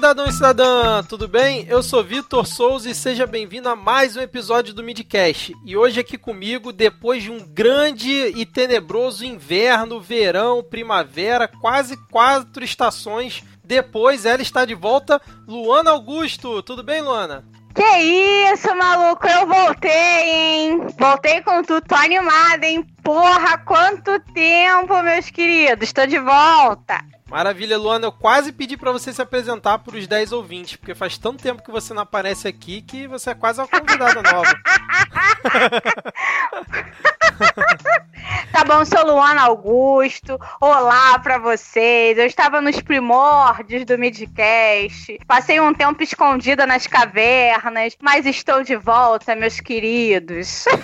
cidadão e cidadã, tudo bem? Eu sou Vitor Souza e seja bem-vindo a mais um episódio do Midcast. E hoje aqui comigo, depois de um grande e tenebroso inverno, verão, primavera, quase quatro estações, depois ela está de volta, Luana Augusto. Tudo bem, Luana? Que isso, maluco, eu voltei, hein? Voltei com tudo, tô animada, hein? Porra, quanto tempo, meus queridos, estou de volta. Maravilha, Luana. Eu quase pedi para você se apresentar para os 10 ouvintes, porque faz tanto tempo que você não aparece aqui que você é quase uma convidada nova. tá bom, sou Luana Augusto. Olá para vocês. Eu estava nos primórdios do Midcast. Passei um tempo escondida nas cavernas, mas estou de volta, meus queridos.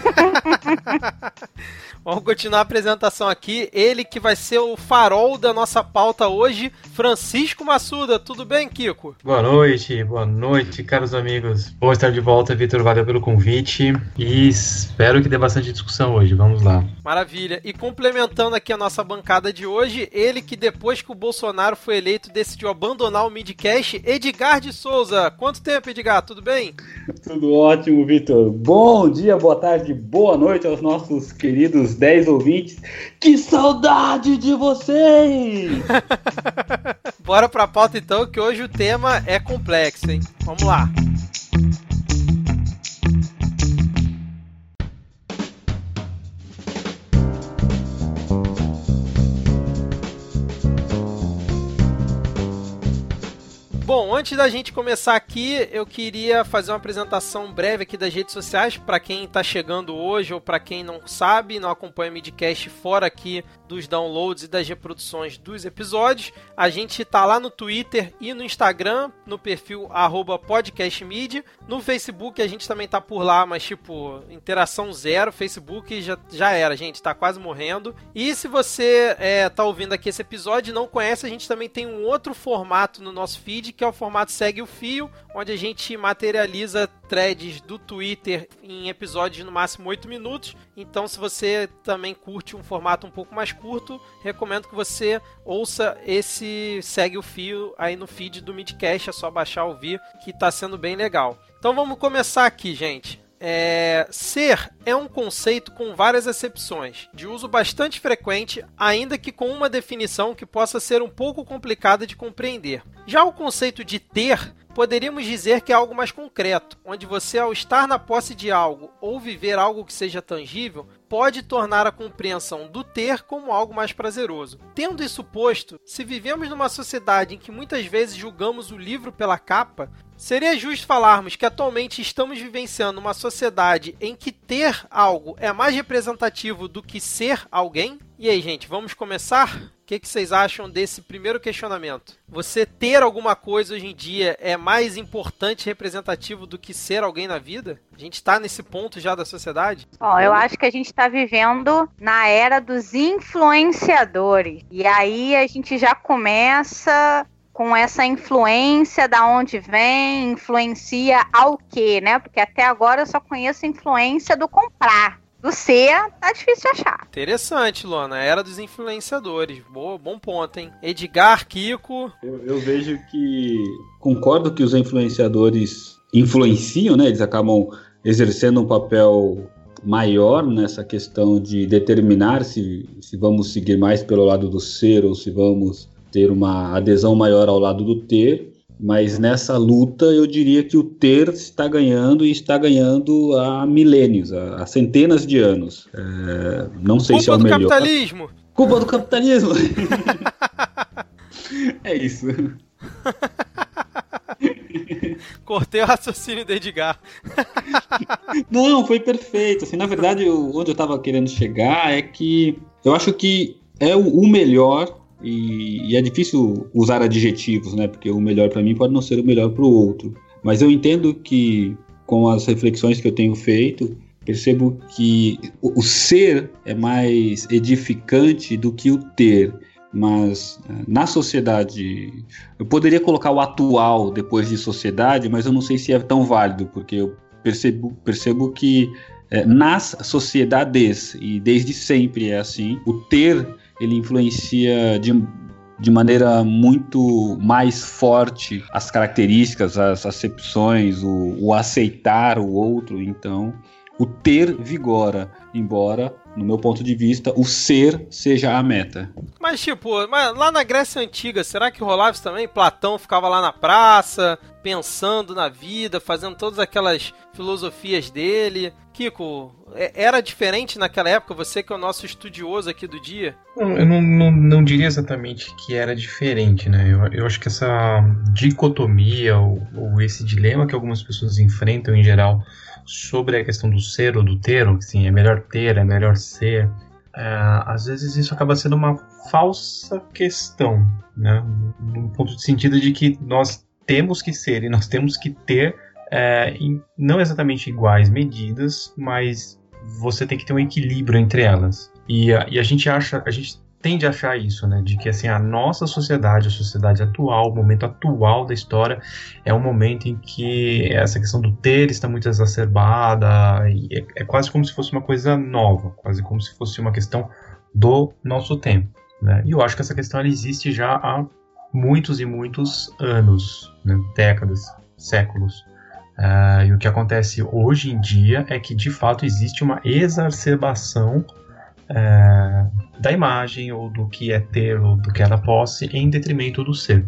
Vamos continuar a apresentação aqui. Ele que vai ser o farol da nossa pauta hoje, Francisco Massuda. Tudo bem, Kiko? Boa noite, boa noite, caros amigos. Bom estar de volta, Vitor. Valeu pelo convite e espero que dê bastante discussão hoje. Vamos lá. Maravilha. E complementando aqui a nossa bancada de hoje, ele que depois que o Bolsonaro foi eleito decidiu abandonar o Midcast, Edgar de Souza. Quanto tempo, Edgar? Tudo bem? Tudo ótimo, Vitor. Bom dia, boa tarde, boa noite aos nossos queridos 10 ouvintes. Que saudade de vocês! Bora pra pauta então, que hoje o tema é complexo, hein? Vamos lá. Bom, antes da gente começar aqui, eu queria fazer uma apresentação breve aqui das redes sociais para quem está chegando hoje ou para quem não sabe, não acompanha o Midcast fora aqui dos downloads e das reproduções dos episódios. A gente está lá no Twitter e no Instagram, no perfil podcastmedia. No Facebook a gente também tá por lá, mas tipo, interação zero. Facebook já, já era, gente, tá quase morrendo. E se você é, tá ouvindo aqui esse episódio e não conhece, a gente também tem um outro formato no nosso feed que é o formato Segue o Fio, onde a gente materializa threads do Twitter em episódios de no máximo 8 minutos. Então, se você também curte um formato um pouco mais curto, recomendo que você ouça esse Segue o Fio aí no feed do Midcast, é só baixar ouvir, que está sendo bem legal. Então vamos começar aqui, gente. É, ser é um conceito com várias acepções, de uso bastante frequente, ainda que com uma definição que possa ser um pouco complicada de compreender. Já o conceito de ter poderíamos dizer que é algo mais concreto, onde você, ao estar na posse de algo ou viver algo que seja tangível, pode tornar a compreensão do ter como algo mais prazeroso. Tendo isso posto, se vivemos numa sociedade em que muitas vezes julgamos o livro pela capa, Seria justo falarmos que atualmente estamos vivenciando uma sociedade em que ter algo é mais representativo do que ser alguém? E aí, gente, vamos começar? O que, que, vocês acham desse primeiro questionamento? Você ter alguma coisa hoje em dia é mais importante e representativo do que ser alguém na vida? A gente está nesse ponto já da sociedade? Bom, eu acho que a gente está vivendo na era dos influenciadores. E aí a gente já começa com essa influência da onde vem, influencia ao quê, né? Porque até agora eu só conheço a influência do comprar. Do ser, tá difícil de achar. Interessante, Luana. Era dos influenciadores. Boa, bom ponto, hein? Edgar, Kiko. Eu, eu vejo que. Concordo que os influenciadores influenciam, né? Eles acabam exercendo um papel maior nessa questão de determinar se, se vamos seguir mais pelo lado do ser ou se vamos ter uma adesão maior ao lado do ter, mas nessa luta eu diria que o ter está ganhando e está ganhando há milênios, há, centenas de anos. É, não sei Culpa se é o melhor. Culpa do capitalismo! Culpa do capitalismo! é isso. Cortei o raciocínio do Edgar. Não, foi perfeito. Assim, na verdade, eu, onde eu estava querendo chegar é que eu acho que é o, o melhor e, e, é difícil usar adjetivos, né? Porque o melhor para mim pode não ser o melhor para o outro. Mas eu entendo que, com as reflexões que eu tenho feito, percebo que o, o ser é mais edificante do que o ter. Mas eh, na sociedade, eu poderia colocar o atual depois de sociedade, mas eu não sei se é tão válido, porque eu percebo, percebo que é, nas sociedades, e desde sempre é assim, o ter ele influencia de, de maneira muito mais forte as características, as acepções, o, o aceitar o outro. Então, o ter vigora, embora no meu ponto de vista, o ser seja a meta. Mas, tipo, mas lá na Grécia Antiga, será que rolava isso também? Platão ficava lá na praça, pensando na vida, fazendo todas aquelas filosofias dele. Kiko, é, era diferente naquela época? Você que é o nosso estudioso aqui do dia? Não, eu não, não, não, diria exatamente que era diferente, né? Eu, eu acho que essa dicotomia ou, ou esse dilema que algumas pessoas enfrentam em geral sobre a questão do ser ou do ter, ou sim, é melhor ter, é melhor ser, é, às vezes isso acaba sendo uma falsa questão, né? No ponto de sentido de que nós temos que ser e nós temos que ter é, em, não exatamente iguais medidas, mas você tem que ter um equilíbrio entre elas. E a, e a gente acha, a gente tende a achar isso, né? De que assim, a nossa sociedade, a sociedade atual, o momento atual da história, é um momento em que essa questão do ter está muito exacerbada, é, é quase como se fosse uma coisa nova, quase como se fosse uma questão do nosso tempo. Né? E eu acho que essa questão ela existe já há muitos e muitos anos, né? décadas, séculos. Uh, e o que acontece hoje em dia é que de fato existe uma exacerbação é, da imagem ou do que é ter ou do que é da posse em detrimento do ser.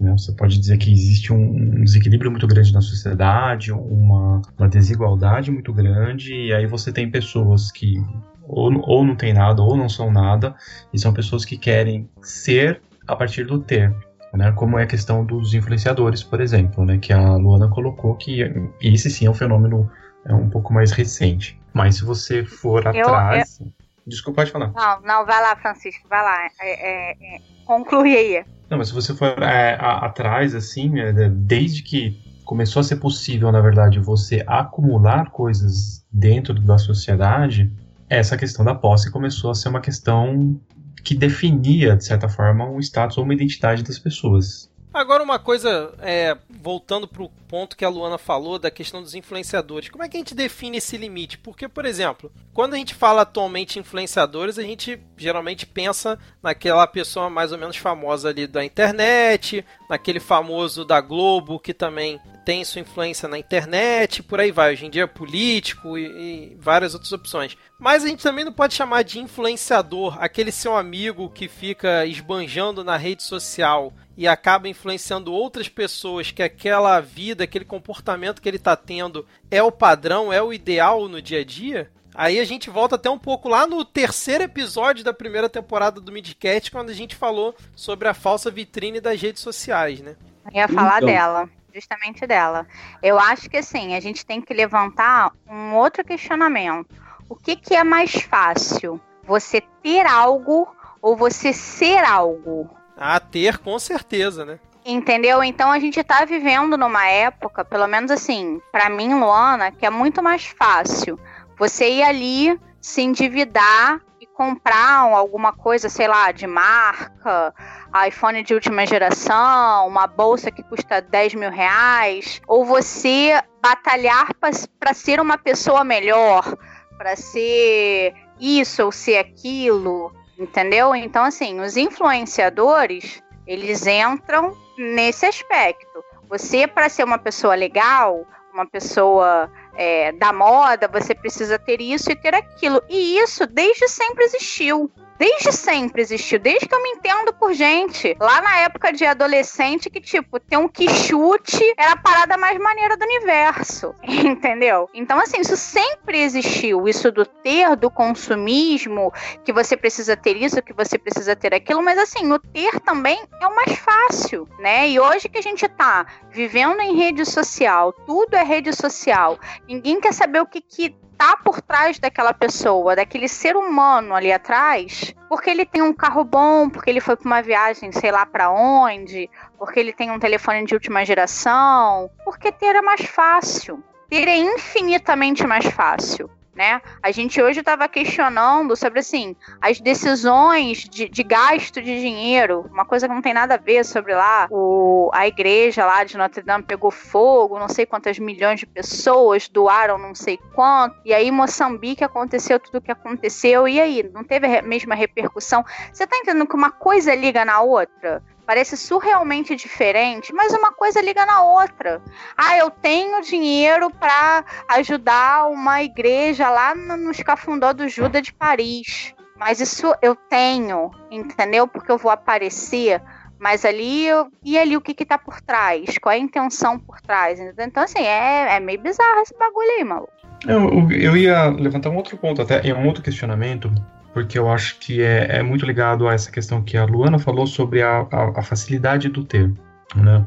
Você pode dizer que existe um, um, desequilíbrio muito grande na sociedade, uma, uma desigualdade muito grande, e aí você tem pessoas que ou, ou não tem nada ou não são nada, e são pessoas que querem ser a partir do ter. Né, como é a questão dos influenciadores, por exemplo, né, que a Luana colocou, que esse sim é um fenômeno é um pouco mais recente. Mas se você for eu, atrás. Eu, Desculpa, pode falar. Não, não, vai lá, Francisco, vai lá. É, é, é, conclui aí. Não, mas se você for é, a, atrás, assim, é, desde que começou a ser possível, na verdade, você acumular coisas dentro da sociedade, essa questão da posse começou a ser uma questão que definia, de certa forma, um status ou uma identidade das pessoas. Agora uma coisa, é, voltando para o ponto que a Luana falou da questão dos influenciadores, como é que a gente define esse limite? Porque, por exemplo, quando a gente fala atualmente influenciadores, a gente geralmente pensa naquela pessoa mais ou menos famosa ali da internet, naquele famoso da Globo que também tem sua influência na internet, por aí vai. Hoje em dia é político e, e, várias outras opções. Mas a gente também não pode chamar de influenciador aquele seu amigo que fica esbanjando na rede social e acaba influenciando outras pessoas que aquela vida, aquele comportamento que ele está tendo é o padrão, é o ideal no dia a dia. Aí a gente volta até um pouco lá no terceiro episódio da primeira temporada do Midcat, quando a gente falou sobre a falsa vitrine das redes sociais, né? Eu ia falar então. dela justamente dela. Eu acho que assim, a gente tem que levantar um outro questionamento. O que, que é mais fácil? Você ter algo ou você ser algo? Ah, ter com certeza, né? Entendeu? Então a gente tá vivendo numa época, pelo menos assim, para mim, Luana, que é muito mais fácil você ir ali se endividar e comprar alguma coisa, sei lá, de marca, iPhone de última geração, uma bolsa que custa 10 mil reais, ou você batalhar para ser uma pessoa melhor, para ser isso ou ser aquilo, entendeu? Então, assim, os influenciadores, eles entram nesse aspecto. Você, para ser uma pessoa legal, uma pessoa é, da moda, você precisa ter isso e ter aquilo. E isso desde sempre existiu desde sempre existiu, desde que eu me entendo por gente. Lá na época de adolescente, que, tipo, ter um quichute era a parada mais maneira do universo. Entendeu? Então, assim, isso sempre existiu. Isso do ter, do consumismo, que você precisa ter isso, que você precisa ter aquilo, mas assim, o ter também é o mais fácil, né? E hoje que a gente tá vivendo em rede social, tudo é rede social, ninguém quer saber o que, que tá por trás daquela pessoa, daquele ser humano ali atrás, porque ele tem um carro bom, porque ele foi para uma viagem, sei lá para onde, porque ele tem um telefone de última geração, porque ter é mais fácil. Ter é infinitamente mais fácil. Né? A gente hoje estava questionando sobre assim as decisões de, de, gasto de dinheiro, uma coisa que não tem nada a ver sobre lá o, a igreja lá de Notre Dame pegou fogo, não sei quantas milhões de pessoas doaram não sei quanto, e aí Moçambique aconteceu tudo o que aconteceu, e aí não teve a mesma repercussão? Você tá entendendo que uma coisa liga na outra? Parece surrealmente diferente, mas uma coisa liga na outra. Ah, eu tenho dinheiro para ajudar uma igreja lá no, no escafundó do Judas de Paris. Mas isso eu tenho, entendeu? Porque eu vou aparecer. Mas ali, e ali o que que tá por trás? Qual é a intenção por trás? Então, assim, é, é meio bizarro esse bagulho aí, maluco. Eu, eu ia levantar um outro ponto, até, é um outro questionamento porque eu acho que é, é muito ligado a essa questão que a Luana falou sobre a, a, a facilidade do ter, né?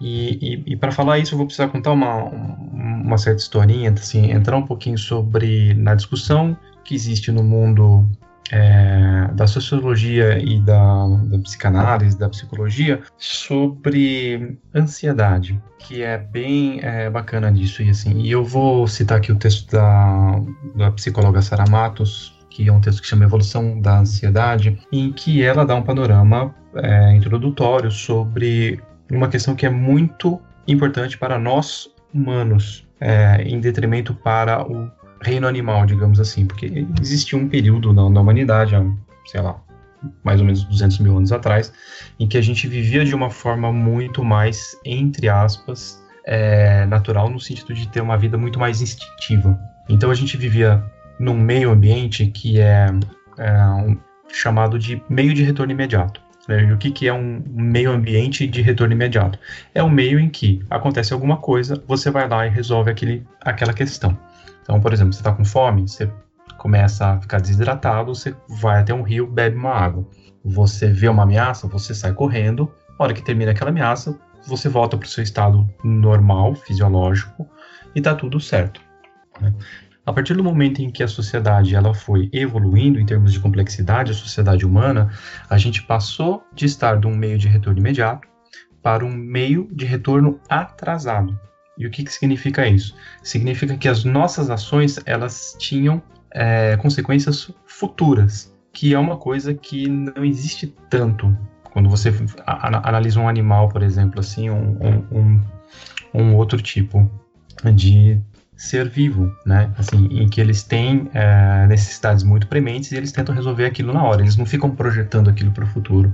E, e, e para falar isso, eu vou precisar contar uma, uma certa historinha, assim, entrar um pouquinho sobre na discussão que existe no mundo é, da sociologia e da, da, psicanálise, da psicologia, sobre ansiedade, que é bem é, bacana disso. E, assim, e eu vou citar aqui o texto da, da psicóloga Sara Matos, que é um texto que chama Evolução da Ansiedade, em que ela dá um panorama é, introdutório sobre uma questão que é muito importante para nós humanos, é, em detrimento para o reino animal, digamos assim, porque existiu um período na, na humanidade, há, sei lá, mais ou menos 200 mil anos atrás, em que a gente vivia de uma forma muito mais, entre aspas, é, natural, no sentido de ter uma vida muito mais instintiva. Então a gente vivia num meio ambiente que é, é um, chamado de meio de retorno imediato. Né? O que, que é um meio ambiente de retorno imediato? É um meio em que acontece alguma coisa, você vai lá e resolve aquele, aquela questão. Então, por exemplo, você está com fome, você começa a ficar desidratado, você vai até um rio, bebe uma água. Você vê uma ameaça, você sai correndo. A hora que termina aquela ameaça, você volta para o seu estado normal, fisiológico, e está tudo certo. Né? A partir do momento em que a sociedade ela foi evoluindo em termos de complexidade, a sociedade humana, a gente passou de estar de um meio de retorno imediato para um meio de retorno atrasado. E o que, que significa isso? Significa que as nossas ações elas tinham é, consequências futuras, que é uma coisa que não existe tanto quando você analisa um animal, por exemplo, assim, um, um, um outro tipo de ser vivo, né? Assim, em que eles têm é, necessidades muito prementes e eles tentam resolver aquilo na hora. Eles não ficam projetando aquilo para o futuro.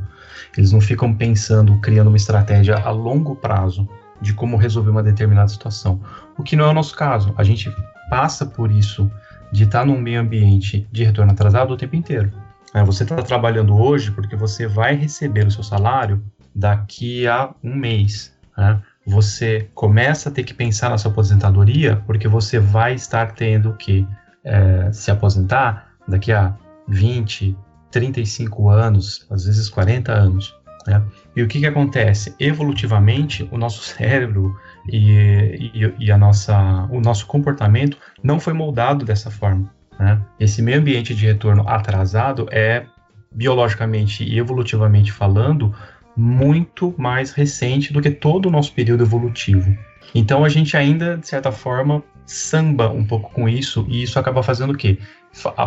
Eles não ficam pensando, criando uma estratégia a longo prazo de como resolver uma determinada situação. O que não é o nosso caso. A gente passa por isso de estar num meio ambiente de retorno atrasado o tempo inteiro. É, você está trabalhando hoje porque você vai receber o seu salário daqui a um mês. Né? Você começa a ter que pensar na sua aposentadoria, porque você vai estar tendo que é, se aposentar daqui a 20, 35 anos, às vezes 40 anos. Né? E o que, que acontece? Evolutivamente, o nosso cérebro e, e, e, a nossa, o nosso comportamento não foi moldado dessa forma. Né? Esse meio ambiente de retorno atrasado é, biologicamente e evolutivamente falando, muito mais recente do que todo o nosso período evolutivo. Então a gente ainda, de certa forma, samba um pouco com isso, e isso acaba fazendo o quê?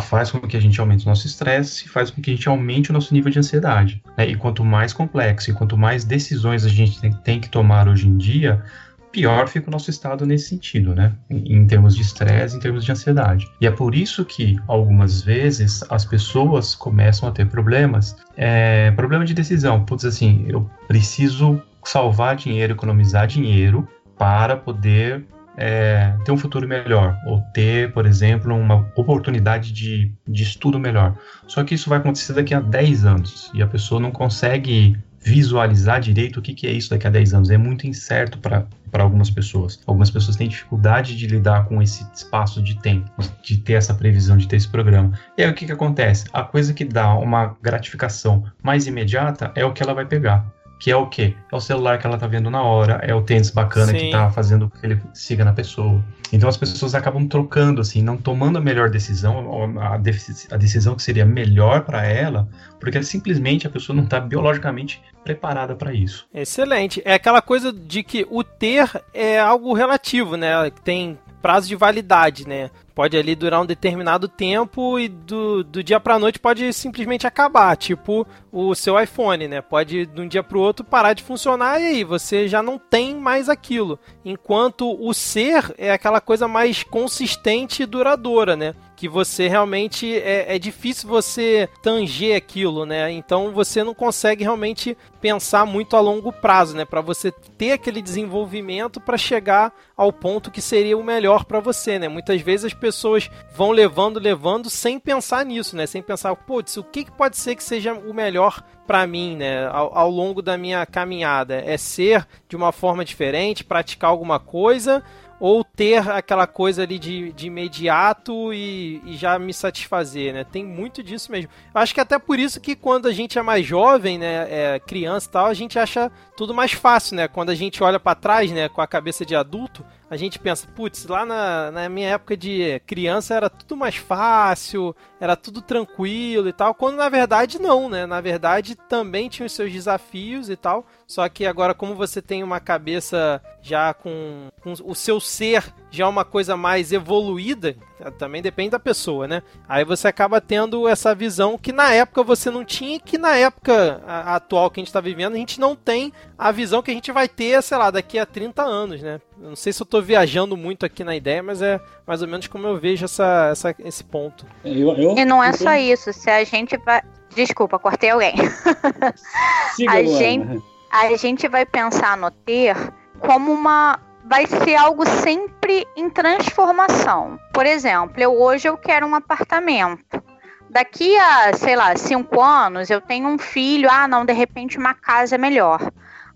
Faz com que a gente aumente o nosso estresse, faz com que a gente aumente o nosso nível de ansiedade. Né? E quanto mais complexo e quanto mais decisões a gente tem que tomar hoje em dia, pior fica o nosso estado nesse sentido, né? Em, termos de estresse, em termos de ansiedade. E é por isso que, algumas vezes, as pessoas começam a ter problemas. É, problema de decisão. Putz, assim, eu preciso salvar dinheiro, economizar dinheiro para poder é, ter um futuro melhor, ou ter, por exemplo, uma oportunidade de, de estudo melhor. Só que isso vai acontecer daqui a 10 anos e a pessoa não consegue visualizar direito o que, que é isso daqui a 10 anos. É muito incerto para algumas pessoas. Algumas pessoas têm dificuldade de lidar com esse espaço de tempo, de ter essa previsão, de ter esse programa. E aí o que, que acontece? A coisa que dá uma gratificação mais imediata é o que ela vai pegar que é o quê? É o celular que ela tá vendo na hora, é o tênis bacana Sim. que tá fazendo que ele siga na pessoa. Então as pessoas acabam trocando, assim, não tomando a melhor decisão, a, a decisão que seria melhor para ela, porque simplesmente a pessoa não está biologicamente preparada para isso. Excelente. É aquela coisa de que o ter é algo relativo, né? Tem prazo de validade, né? Pode ali durar um determinado tempo e do, do dia para noite pode simplesmente acabar, tipo o seu iPhone, né? Pode de um dia para o outro parar de funcionar e aí você já não tem mais aquilo. Enquanto o ser é aquela coisa mais consistente e duradoura, né? Que você realmente é, é difícil você tanger aquilo, né? Então você não consegue realmente pensar muito a longo prazo, né? Para você ter aquele desenvolvimento para chegar ao ponto que seria o melhor para você, né? Muitas vezes as pessoas vão levando, levando sem pensar nisso, né? Sem pensar, putz, o que, pode ser que seja o melhor para mim, né? Ao, ao longo da minha caminhada é ser de uma forma diferente, praticar alguma coisa ou ter aquela coisa ali de, de imediato e, e, já me satisfazer, né? Tem muito disso mesmo. Acho que até por isso que quando a gente é mais jovem, né, é criança e tal, a gente acha tudo mais fácil, né? Quando a gente olha para trás, né, com a cabeça de adulto, a gente pensa, putz, lá na, na minha época de criança era tudo mais fácil, era tudo tranquilo e tal, quando na verdade não, né? Na verdade também tinha os seus desafios e tal, só que agora como você tem uma cabeça já com, com o seu ser já uma coisa mais evoluída, também depende da pessoa, né? Aí você acaba tendo essa visão que na época você não tinha e que na época atual que a gente está vivendo a gente não tem a visão que a gente vai ter, sei lá, daqui a 30 anos, né? Eu não sei se eu estou viajando muito aqui na ideia, mas é mais ou menos como eu vejo essa, essa esse ponto. Eu, eu, e não é só isso, se a gente vai. Desculpa, cortei alguém. a, gente, a gente vai pensar no ter como uma vai ser algo sempre em transformação. Por exemplo, eu hoje eu quero um apartamento. Daqui a, sei lá, cinco anos, eu tenho um filho, ah, não, de repente uma casa é melhor.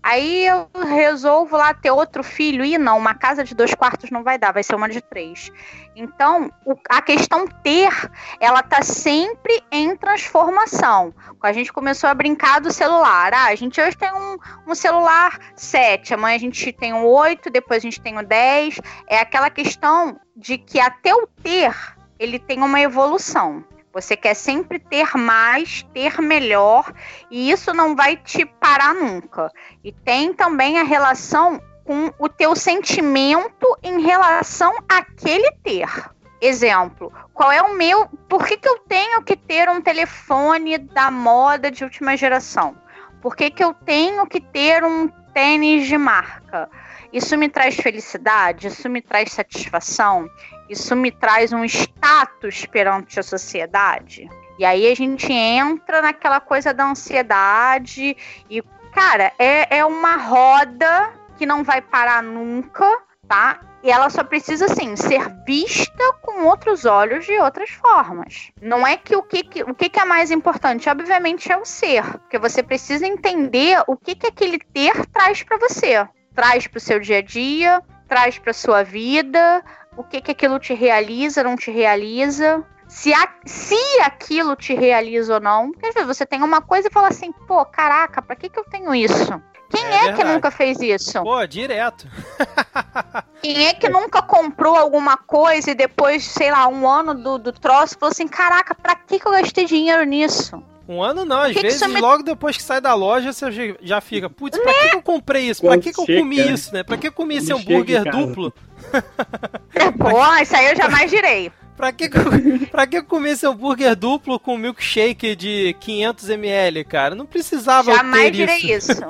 Aí eu resolvo lá ter outro filho e não, uma casa de dois quartos não vai dar, vai ser uma de três. Então, o, a questão ter, ela tá sempre em transformação. A gente começou a brincar do celular. Ah, a gente hoje tem um, um celular 7, amanhã a gente tem um 8, depois a gente tem o um 10. É aquela questão de que até o ter, ele tem uma evolução. Você quer sempre ter mais, ter melhor, e isso não vai te parar nunca. E tem também a relação com o teu sentimento em relação àquele ter. Exemplo, qual é o meu. Por que, que eu tenho que ter um telefone da moda de última geração? Por que, que eu tenho que ter um tênis de marca? Isso me traz felicidade? Isso me traz satisfação? Isso me traz um status perante a sociedade. E aí a gente entra naquela coisa da ansiedade e, cara, é, é uma roda que não vai parar nunca, tá? E ela só precisa, assim, ser vista com outros olhos de outras formas. Não é que o que, que o que, que, é mais importante, obviamente, é o ser. Porque você precisa entender o que, que aquele ter traz para você. Traz para o seu dia a dia, traz para sua vida, o que, que aquilo te realiza, não te realiza. Se, a, se aquilo te realiza ou não. Porque às vezes você tem uma coisa e fala assim, pô, caraca, pra que, que eu tenho isso? Quem é, é que nunca fez isso? Pô, direto. Quem é que nunca comprou alguma coisa e depois, sei lá, um ano do, do troço, falou assim: caraca, pra que, que eu gastei dinheiro nisso? Um ano não, às que vezes que me... logo depois que sai da loja você já fica, putz, pra que, que eu comprei isso? Pra que, que eu comi isso, né? Pra que eu comi esse hambúrguer duplo? Pô, isso aí eu jamais direi. Pra que, pra que comer esse hambúrguer duplo com milkshake de 500ml, cara? Não precisava Jamais direi isso. isso.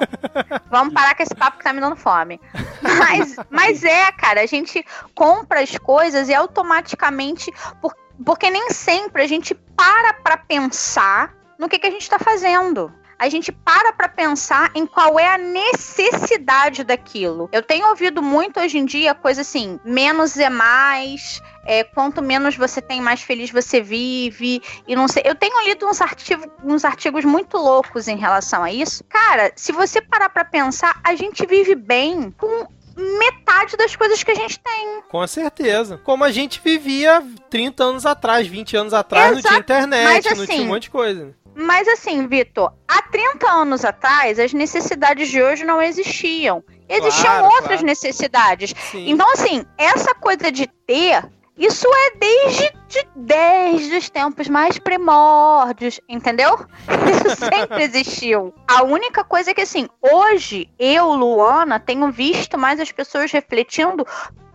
Vamos parar com esse papo que tá me dando fome. Mas, mas é, cara, a gente compra as coisas e automaticamente. Por, porque nem sempre a gente para pra pensar no que, que a gente tá fazendo a gente para para pensar em qual é a necessidade daquilo. Eu tenho ouvido muito hoje em dia coisa assim: menos é mais. É, quanto menos você tem, mais feliz você vive. E não sei. Eu tenho lido uns, artigo, uns artigos muito loucos em relação a isso. Cara, se você parar para pensar, a gente vive bem com metade das coisas que a gente tem. Com certeza. Como a gente vivia 30 anos atrás, 20 anos atrás, Exato. não tinha internet, Mas, assim, não tinha um assim, monte de coisa. Mas assim, Vitor, há 30 anos atrás, as necessidades de hoje não existiam. Existiam claro, outras claro. necessidades. Sim. Então, assim, essa coisa de ter, isso é desde, de, desde os tempos mais primórdios, entendeu? Isso sempre existiu. A única coisa é que, assim, hoje, eu, Luana, tenho visto mais as pessoas refletindo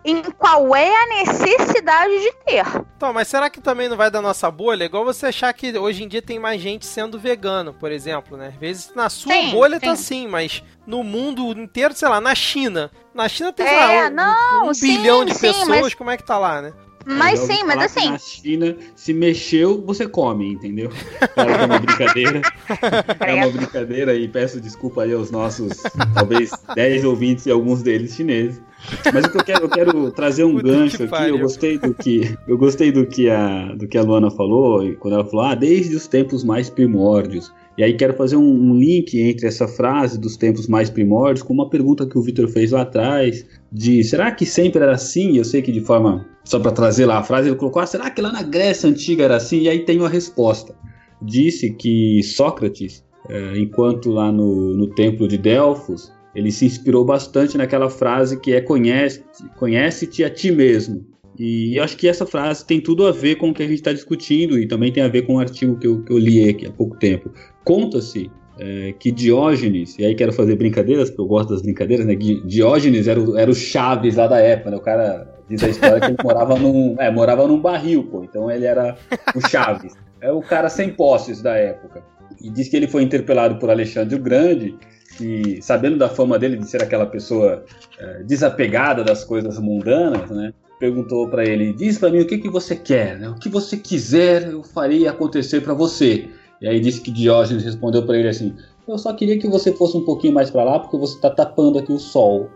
em qual é a necessidade de ter. Então, mas será que também não vai da nossa bolha? Igual você achar que hoje em dia tem mais gente sendo vegano, por exemplo, né? Às vezes na sua sim, bolha tá sim. tá assim, mas no mundo inteiro, sei lá, na China. Na China tem, é, lá, um, não, um sim, bilhão de pessoas, mas... como é que tá lá, né? Mas sim, mas assim. Na China, se mexeu, você come, entendeu? é uma brincadeira. É uma brincadeira e peço desculpa aí aos nossos, talvez, 10 ouvintes e alguns deles chineses. Mas o que eu quero, eu quero trazer um Puta gancho aqui. Eu gostei do que eu gostei do que a do que a Luana falou quando ela falou ah, desde os tempos mais primórdios. E aí quero fazer um, um, link entre essa frase dos tempos mais primórdios com uma pergunta que o Victor fez lá atrás de será que sempre era assim? Eu sei que de forma só para trazer lá a frase ele colocou ah, será que lá na Grécia antiga era assim? E aí tem uma resposta. Disse que Sócrates, é, enquanto lá no, no templo de Delfos ele se inspirou bastante naquela frase que é conhece-te conhece a ti mesmo. E eu acho que essa frase tem tudo a ver com o que a gente está discutindo e também tem a ver com um artigo que eu, que eu li aqui há pouco tempo. Conta-se é, que Diógenes, e aí quero fazer brincadeiras, porque eu gosto das brincadeiras, né? Diógenes era o, era o Chaves lá da época, né? O cara diz a história que ele morava num, é, morava num barril, pô. Então ele era o Chaves. É o cara sem posses da época. E diz que ele foi interpelado por Alexandre o Grande que, sabendo da fama dele de ser aquela pessoa é, desapegada das coisas mundanas, né? Perguntou para ele: diz para mim o que, que você quer, né? O que você quiser, eu faria acontecer para você. E aí disse que Diógenes respondeu para ele assim: eu só queria que você fosse um pouquinho mais para lá porque você está tapando aqui o sol.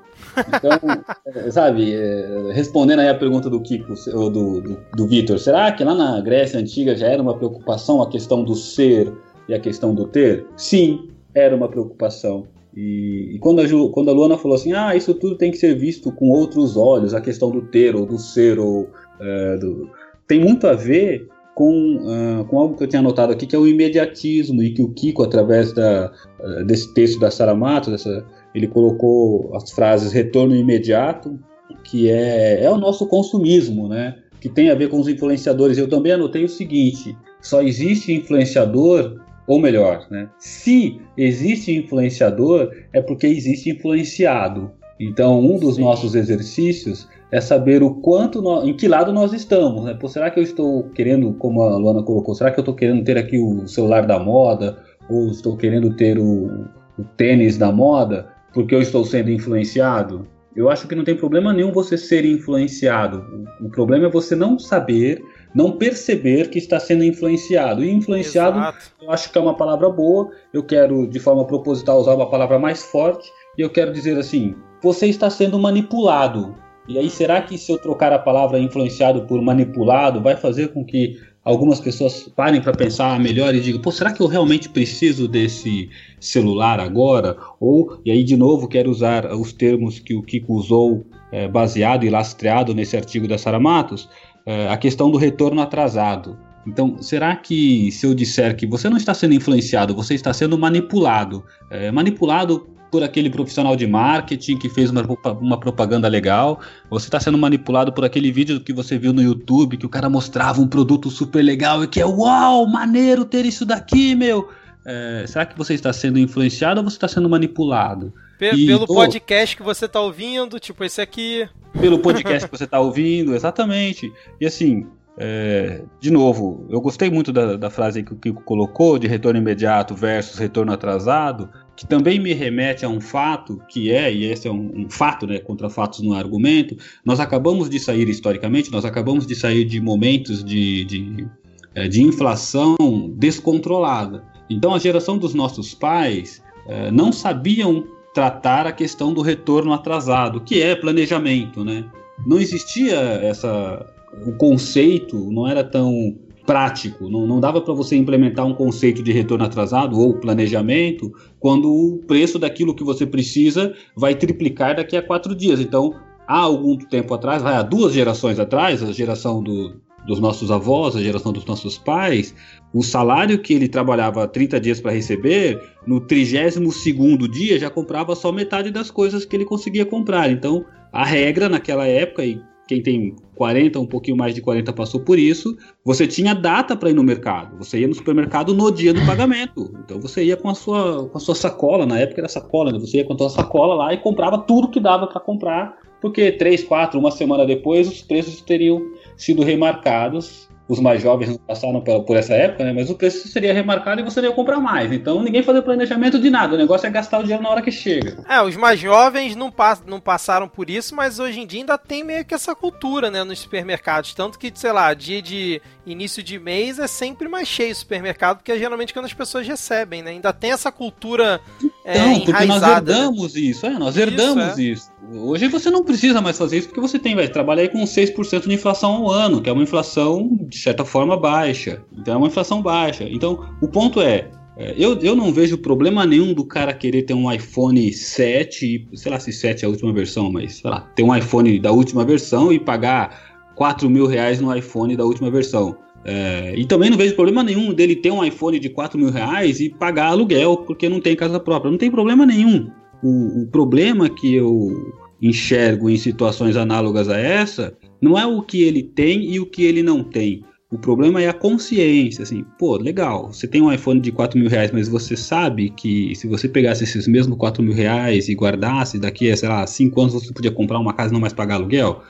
Então, é, sabe, é, respondendo aí a pergunta do Kiko, do, do, do Vitor, será que lá na Grécia Antiga já era uma preocupação a questão do ser e a questão do ter? Sim, era uma preocupação. E, e quando, a Ju, quando a Luana falou assim, ah, isso tudo tem que ser visto com outros olhos, a questão do ter ou do ser, ou, é, do... tem muito a ver com, uh, com algo que eu tinha anotado aqui, que é o imediatismo, e que o Kiko, através da, uh, desse texto da Saramato, dessa, ele colocou as frases retorno imediato, que é, é o nosso consumismo, né? que tem a ver com os influenciadores. Eu também anotei o seguinte: só existe influenciador ou melhor, né? Se existe influenciador, é porque existe influenciado. Então, um dos Sim. nossos exercícios é saber o quanto, nós, em que lado nós estamos. Né? Pô, será que eu estou querendo, como a Luana colocou, será que eu estou querendo ter aqui o celular da moda? Ou estou querendo ter o, o tênis da moda? Porque eu estou sendo influenciado? Eu acho que não tem problema nenhum você ser influenciado. O problema é você não saber não perceber que está sendo influenciado. E influenciado, Exato. eu acho que é uma palavra boa. Eu quero, de forma proposital, usar uma palavra mais forte. E eu quero dizer assim: você está sendo manipulado. E aí, será que se eu trocar a palavra influenciado por manipulado, vai fazer com que algumas pessoas parem para pensar melhor e digam: pô, será que eu realmente preciso desse celular agora? Ou, e aí, de novo, quero usar os termos que o Kiko usou, é, baseado e lastreado nesse artigo da Sara Matos é, a questão do retorno atrasado. Então, será que se eu disser que você não está sendo influenciado, você está sendo manipulado, é, manipulado por aquele profissional de marketing que fez uma, uma propaganda legal, você está sendo manipulado por aquele vídeo que você viu no YouTube que o cara mostrava um produto super legal e que é uau, maneiro ter isso daqui, meu. É, será que você está sendo influenciado ou você está sendo manipulado? e, pelo podcast que você está ouvindo, tipo esse aqui pelo podcast que você está ouvindo, exatamente. E assim, é, de novo, eu gostei muito da, da frase que o Kiko colocou, de retorno imediato versus retorno atrasado, que também me remete a um fato que é, e esse é um, um, fato, né, contra fatos no argumento, nós acabamos de sair historicamente, nós acabamos de sair de momentos de, de, é, de inflação descontrolada. Então a geração dos nossos pais é, não sabiam tratar a questão do retorno atrasado, que é planejamento, né? Não existia essa o conceito, não era tão prático, não, não dava para você implementar um conceito de retorno atrasado ou planejamento quando o preço daquilo que você precisa vai triplicar daqui a quatro dias. Então, há algum tempo atrás, há duas gerações atrás, a geração do, dos nossos avós, a geração dos nossos pais, o salário que ele trabalhava 30 dias para receber, no 32 dia já comprava só metade das coisas que ele conseguia comprar. Então, a regra naquela época, e quem tem 40, um pouquinho mais de 40 passou por isso. Você tinha data para ir no mercado. Você ia no supermercado no dia do pagamento. Então você ia com a sua, com a sua sacola, na época era sacola, né? Você ia com a sua sacola lá e comprava tudo que dava para comprar, porque três, quatro, uma semana depois os preços teriam sido remarcados os mais jovens não passaram por essa época, né? Mas o preço seria remarcado e você ia comprar mais. Então ninguém fazia planejamento de nada. O negócio é gastar o dinheiro na hora que chega. É, os mais jovens não, pass não passaram por isso, mas hoje em dia ainda tem meio que essa cultura, né? Nos supermercados. Tanto que, sei lá, dia de início de mês é sempre mais cheio o supermercado, porque é geralmente quando as pessoas recebem, né? Ainda tem essa cultura é, Não, porque nós né? herdamos né? isso, é, nós herdamos isso, é. isso. Hoje você não precisa mais fazer isso porque você tem, vai trabalhar com 6% de inflação ao ano, que é uma inflação de certa forma baixa. Então é uma inflação baixa. Então o ponto é, é, eu, eu não vejo problema nenhum do cara querer ter um iPhone 7, sei lá se 7 é a última versão, mas sei lá, ter um iPhone da última versão e pagar 4 mil reais no iPhone da última versão. É, e também não vejo problema nenhum dele ter um iPhone de 4 mil reais e pagar aluguel porque não tem casa própria. Não tem problema nenhum. O, o problema que eu enxergo em situações análogas a essa não é o que ele tem e o que ele não tem. O problema é a consciência, assim, pô, legal, você tem um iPhone de 4 mil reais, mas você sabe que se você pegasse esses mesmos 4 mil reais e guardasse, daqui a, sei lá, 5 anos você podia comprar uma casa e não mais pagar aluguel.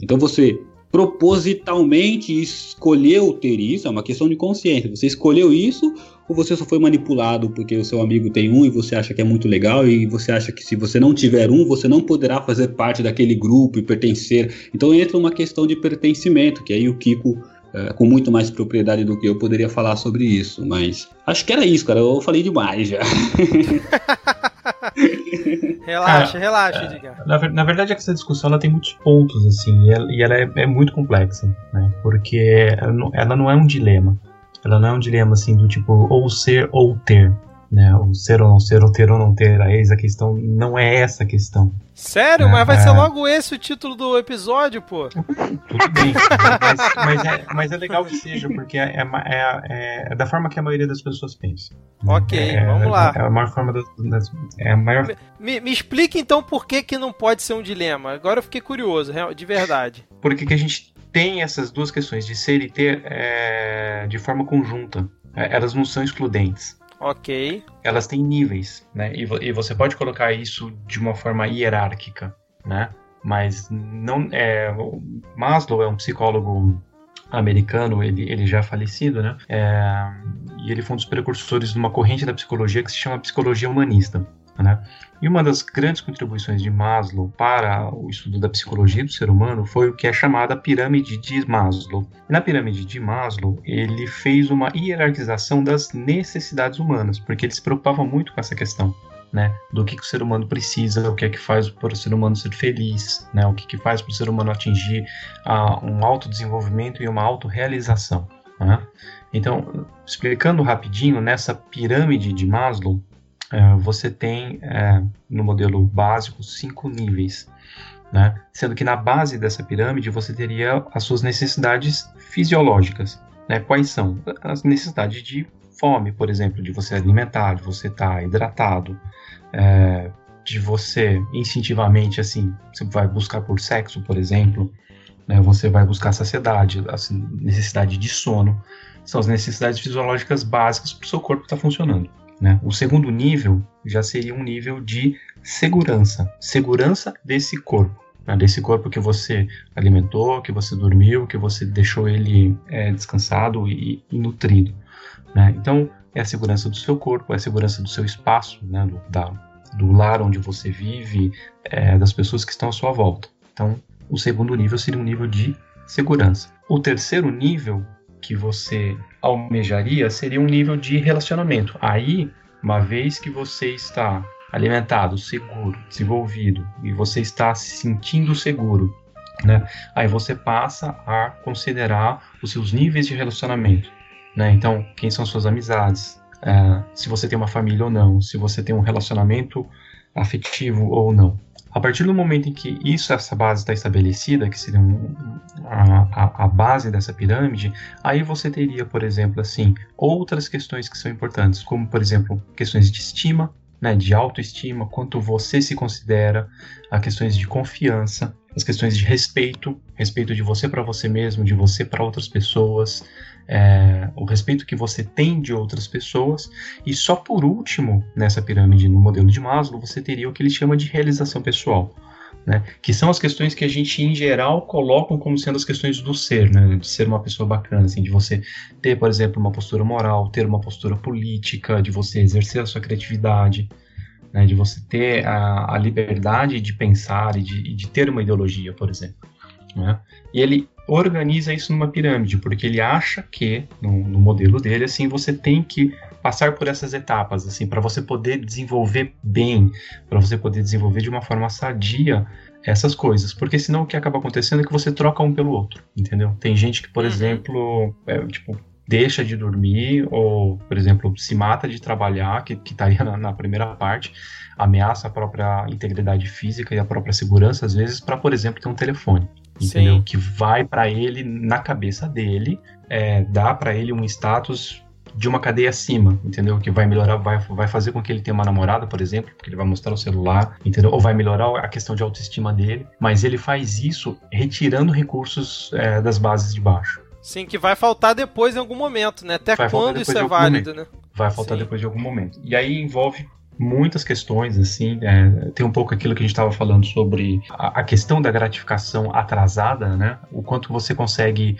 Então você propositalmente escolheu ter isso, é uma questão de consciência. Você escolheu isso ou você só foi manipulado porque o seu amigo tem um e você acha que é muito legal e você acha que se você não tiver um, você não poderá fazer parte daquele grupo e pertencer. Então entra uma questão de pertencimento, que aí o Kiko é, com muito mais propriedade do que eu poderia falar sobre isso, mas acho que era isso, cara. Eu falei demais já. relaxa, relaxa, Edgar. Na, na, verdade, essa discussão ela tem muitos pontos, assim, e ela, e ela é, é, muito complexa, né? Porque ela não, ela não é um dilema. Ela não é um dilema, assim, do tipo, ou ser ou ter né? O ser ou não ser, ou ter ou não ter, a eis a questão não é essa a questão. Sério? Mas vai é... ser logo esse o título do episódio, pô. Tudo bem, mas, mas, é, mas é legal que seja, porque é, é, é, é da forma que a maioria das pessoas pensa. Ok, é, vamos lá. É a maior forma das. das é a maior... Me, me explique então por que, que não pode ser um dilema. Agora eu fiquei curioso, de verdade. Porque que a gente tem essas duas questões de ser e ter é, de forma conjunta. elas não são excludentes. Ok. Elas têm níveis, né? E, e você pode colocar isso de uma forma hierárquica, né? Mas não é. Maslow é um psicólogo americano, ele, ele já é falecido, né? É, e ele foi um dos precursores de uma corrente da psicologia que se chama psicologia humanista. Né? E uma das grandes contribuições de Maslow para o estudo da psicologia do ser humano foi o que é chamada pirâmide de Maslow. na pirâmide de Maslow, ele fez uma hierarquização das necessidades humanas, porque ele se preocupava muito com essa questão. Né, do que, que, o ser humano precisa, o que é que faz para o ser humano ser feliz, né, o que, que faz para o ser humano atingir uh, um autodesenvolvimento e uma autorrealização. Né? Então, explicando rapidinho, nessa pirâmide de Maslow, você tem é, no modelo básico cinco níveis, né? sendo que na base dessa pirâmide você teria as suas necessidades fisiológicas. Né? Quais são? As necessidades de fome, por exemplo, de você alimentar, de você estar tá hidratado, é, de você instintivamente assim, você vai buscar por sexo, por exemplo, né? você vai buscar saciedade, assim, necessidade de sono, são as necessidades fisiológicas básicas para o seu corpo estar tá funcionando. Né? O segundo nível já seria um nível de segurança, segurança desse corpo, né? desse corpo que você alimentou, que você dormiu, que você deixou ele é, descansado e, e nutrido. Né? Então, é a segurança do seu corpo, é a segurança do seu espaço, né? do, da, do lar onde você vive, é, das pessoas que estão à sua volta. Então, o segundo nível seria um nível de segurança. O terceiro nível que você almejaria seria um nível de relacionamento. Aí, uma vez que você está alimentado, seguro, desenvolvido e você está se sentindo seguro, né? Aí você passa a considerar os seus níveis de relacionamento, né? Então, quem são suas amizades? É, se você tem uma família ou não? Se você tem um relacionamento afetivo ou não? A partir do momento em que isso, essa base está estabelecida, que seria um, a, a, base dessa pirâmide, aí você teria, por exemplo, assim, outras questões que são importantes, como, por exemplo, questões de estima, né, de autoestima, quanto você se considera, a questões de confiança, as questões de respeito, respeito de você para você mesmo, de você para outras pessoas, é, o respeito que você tem de outras pessoas, e só por último, nessa pirâmide, no modelo de Maslow, você teria o que ele chama de realização pessoal. Né, que são as questões que a gente em geral colocam como sendo as questões do ser, né, de ser uma pessoa bacana, assim, de você ter, por exemplo, uma postura moral, ter uma postura política, de você exercer a sua criatividade, né, de você ter a, a liberdade de pensar e de, de, ter uma ideologia, por exemplo. Né? E ele organiza isso numa pirâmide, porque ele acha que, no, no modelo dele, assim, você tem que passar por essas etapas, assim, para você poder desenvolver bem, para você poder desenvolver de uma forma sadia essas coisas, porque senão o que acaba acontecendo é que você troca um pelo outro, entendeu? Tem gente que, por uhum. exemplo, é, tipo, deixa de dormir ou, por exemplo, se mata de trabalhar, que estaria na, na, primeira parte, ameaça a própria integridade física e a própria segurança, às vezes, para, por exemplo, ter um telefone. Entendeu? Sim. Que vai para ele, na cabeça dele, é, dá para ele um status de uma cadeia acima, entendeu? Que vai melhorar, vai, vai fazer com que ele tenha uma namorada, por exemplo, porque ele vai mostrar o celular, entendeu? Ou vai melhorar a questão de autoestima dele, mas ele faz isso retirando recursos é, das bases de baixo. Sim, que vai faltar depois em algum momento, né? Até vai quando isso é válido, momento. né? Vai faltar Sim. depois de algum momento. E aí envolve muitas questões, assim, é, tem um pouco aquilo que a gente estava falando sobre a, a, questão da gratificação atrasada, né? O quanto você consegue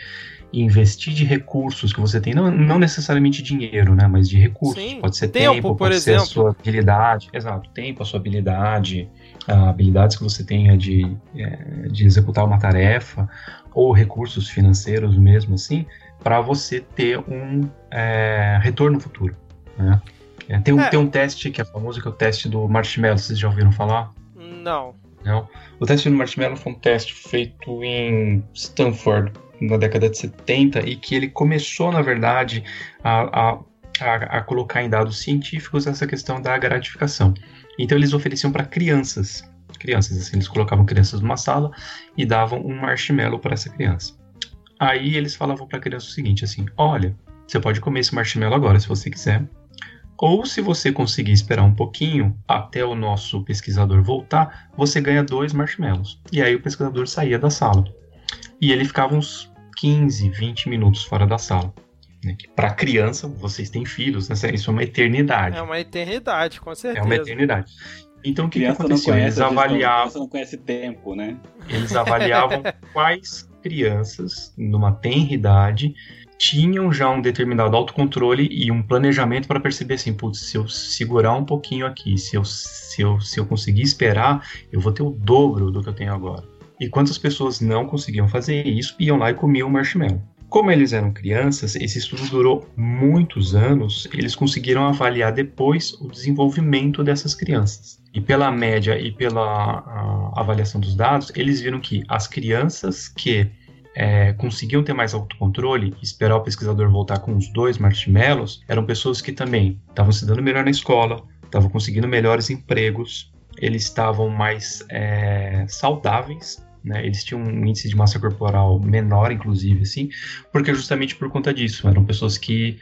investir de recursos que você tem, não, não necessariamente dinheiro, né? Mas de recursos. Sim. Pode ser tempo, tempo por pode exemplo. ser a sua habilidade. Exato, tempo, a sua habilidade, habilidades que você tenha de, é, de executar uma tarefa, ou recursos financeiros mesmo assim, para você ter um é, retorno futuro. Né? É, tem, um, é. tem um teste que é famoso, que é o teste do marshmallow, vocês já ouviram falar? Não. Não? O teste do marshmallow foi um teste feito em Stanford na década de 70 e que ele começou, na verdade, a, a, a, a colocar em dados científicos essa questão da gratificação. Então eles ofereciam para crianças crianças. Assim, eles colocavam crianças numa sala e davam um marshmallow para essa criança. Aí eles falavam para a criança o seguinte, assim, olha, você pode comer esse marshmallow agora se você quiser, ou se você conseguir esperar um pouquinho até o nosso pesquisador voltar, você ganha dois marshmallows. E aí o pesquisador saía da sala. E ele ficava uns 15, 20 minutos fora da sala. Né? Para criança, vocês têm filhos, né? isso é uma eternidade. É uma eternidade, com certeza. É uma eternidade. Então o que, que aconteceu? Conhece, eles avaliavam. não conhece tempo, né? Eles avaliavam quais crianças, numa tenra idade, tinham já um determinado autocontrole e um planejamento para perceber assim, putz, se eu segurar um pouquinho aqui, se eu, se, eu, se eu conseguir esperar, eu vou ter o dobro do que eu tenho agora. E quantas pessoas não conseguiam fazer isso, iam lá e comiam marshmallow. Como eles eram crianças, esse estudo durou muitos anos, eles conseguiram avaliar depois o desenvolvimento dessas crianças. E pela média e pela avaliação dos dados, eles viram que as crianças que é, conseguiam ter mais autocontrole, esperar o pesquisador voltar com os dois marshmallows, eram pessoas que também estavam se dando melhor na escola, estavam conseguindo melhores empregos, eles estavam mais é, saudáveis né? Eles tinham um índice de massa corporal menor, inclusive, assim, porque justamente por conta disso. Eram pessoas que